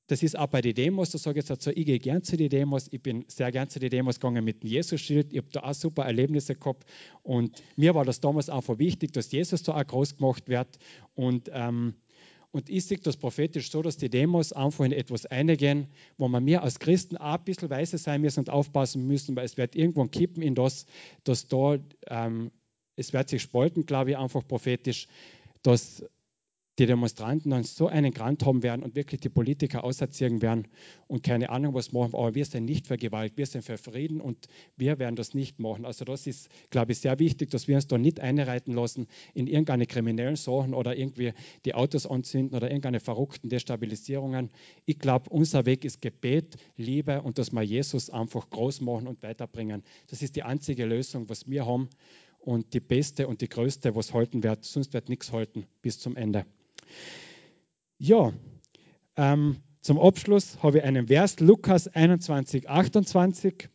das ist auch bei den Demos, da sage ich jetzt dazu, ich gehe gern zu den Demos, ich bin sehr gern zu den Demos gegangen mit dem Jesus-Schild, ich habe da auch super Erlebnisse gehabt und mir war das damals einfach wichtig, dass Jesus da auch groß gemacht wird und ähm, und ich sehe das prophetisch so, dass die Demos einfach in etwas eingehen, wo man mir als Christen auch ein bisschen weise sein müssen und aufpassen müssen, weil es wird irgendwann kippen in das, dass da, ähm, es wird sich spalten, glaube ich, einfach prophetisch, dass die Demonstranten dann so einen Grant haben werden und wirklich die Politiker auserziehen werden und keine Ahnung was machen. Aber wir sind nicht für Gewalt, wir sind für Frieden und wir werden das nicht machen. Also das ist, glaube ich, sehr wichtig, dass wir uns da nicht einreiten lassen in irgendeine kriminellen Sachen oder irgendwie die Autos anzünden oder irgendeine verrückten Destabilisierungen. Ich glaube, unser Weg ist Gebet, Liebe und dass wir Jesus einfach groß machen und weiterbringen. Das ist die einzige Lösung, was wir haben und die beste und die größte, was halten wird. Sonst wird nichts halten bis zum Ende. Ja, ähm, zum Abschluss habe ich einen Vers, Lukas 21, 28.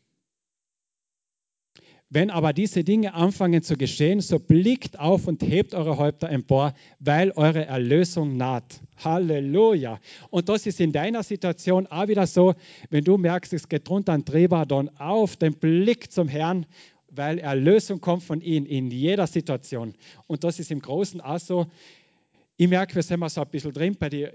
Wenn aber diese Dinge anfangen zu geschehen, so blickt auf und hebt eure Häupter empor, weil eure Erlösung naht. Halleluja. Und das ist in deiner Situation auch wieder so, wenn du merkst, es geht ein Drehbar, dann auf den Blick zum Herrn, weil Erlösung kommt von ihm in jeder Situation. Und das ist im Großen auch so. Ich merke, wir sind mal so ein bisschen drin bei die,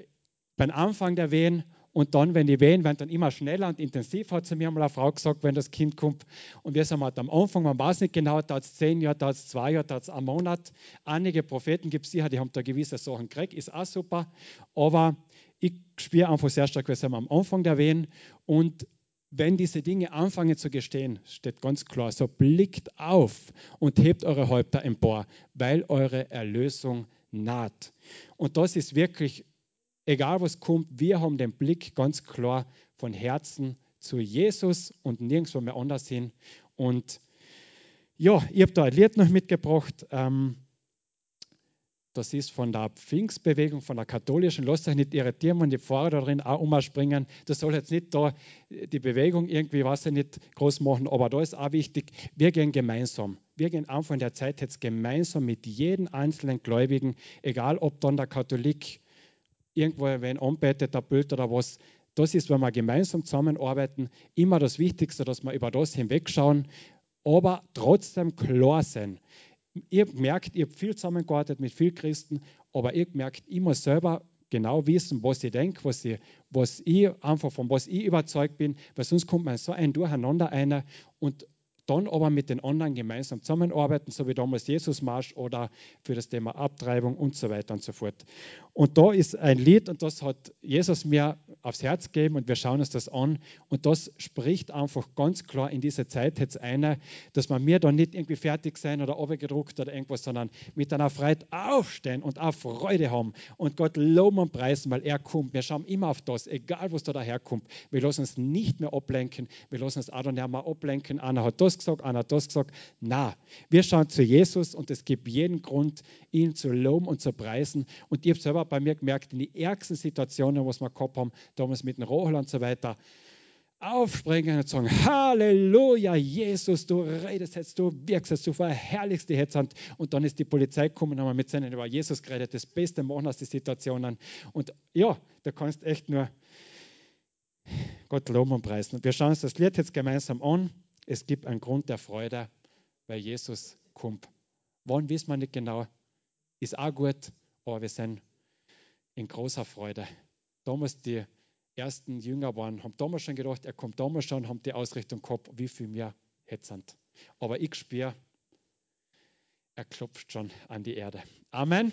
beim Anfang der Wehen und dann, wenn die Wehen werden dann immer schneller und intensiv, hat zu mir mal eine Frau gesagt, wenn das Kind kommt. Und wir sind halt am Anfang, man weiß nicht genau, da hat es zehn Jahre, da hat es zwei Jahre, da hat es einen Monat. Einige Propheten gibt es sicher, die haben da gewisse Sachen gekriegt, ist auch super. Aber ich spüre einfach sehr stark, wir sind am Anfang der Wehen und wenn diese Dinge anfangen zu gestehen, steht ganz klar, so blickt auf und hebt eure Häupter empor, weil eure Erlösung naht. Und das ist wirklich, egal was kommt, wir haben den Blick ganz klar von Herzen zu Jesus und nirgendwo mehr anders hin. Und ja, ich habe da ein Lied noch mitgebracht. Ähm, das ist von der Pfingstbewegung, von der katholischen. Lasst euch nicht irritieren, wenn die Pfarrer da drin auch umspringen. Das soll jetzt nicht da die Bewegung irgendwie, was ich nicht groß machen, aber da ist auch wichtig, wir gehen gemeinsam. Wir gehen in der Zeit jetzt gemeinsam mit jedem einzelnen Gläubigen, egal ob dann der Katholik irgendwo wen anbetet, der Bild oder was. Das ist, wenn wir gemeinsam zusammenarbeiten, immer das Wichtigste, dass wir über das hinwegschauen, aber trotzdem klar sein ihr merkt, ihr habt viel zusammengearbeitet mit vielen Christen, aber ihr merkt, muss selber genau wissen, was ich denke, was ich, was ich einfach von was ich überzeugt bin, weil sonst kommt man so ein Durcheinander einer und dann aber mit den anderen gemeinsam zusammenarbeiten, so wie damals Jesus Marsch oder für das Thema Abtreibung und so weiter und so fort. Und da ist ein Lied und das hat Jesus mir aufs Herz gegeben und wir schauen uns das an und das spricht einfach ganz klar in dieser Zeit jetzt einer, dass man mir da nicht irgendwie fertig sein oder abgedruckt oder irgendwas, sondern mit einer Freude aufstehen und auch Freude haben und Gott loben und preisen, weil er kommt. Wir schauen immer auf das, egal was da daherkommt. Wir lassen uns nicht mehr ablenken, wir lassen uns auch nicht mehr ablenken. Einer hat das gesagt, einer hat das gesagt. Na, wir schauen zu Jesus und es gibt jeden Grund, ihn zu loben und zu preisen. Und ich habe selber bei mir gemerkt, in die ärgsten Situationen, was wir gehabt haben, damals mit dem Rohol und so weiter, aufspringen und sagen, Halleluja, Jesus, du redest jetzt, du wirkst jetzt, du verherrlichst die jetzt. Und dann ist die Polizei gekommen und haben mit seinen über Jesus geredet, das Beste machen aus den Situationen. Und ja, da kannst echt nur Gott loben und preisen. Und wir schauen uns das Lied jetzt gemeinsam an. Es gibt einen Grund der Freude, weil Jesus kommt. Wann wissen wir nicht genau, ist auch gut, aber wir sind in großer Freude. Damals die ersten Jünger waren, haben damals schon gedacht, er kommt damals schon, haben die Ausrichtung gehabt, wie viel mehr hetzend. Aber ich spüre, er klopft schon an die Erde. Amen.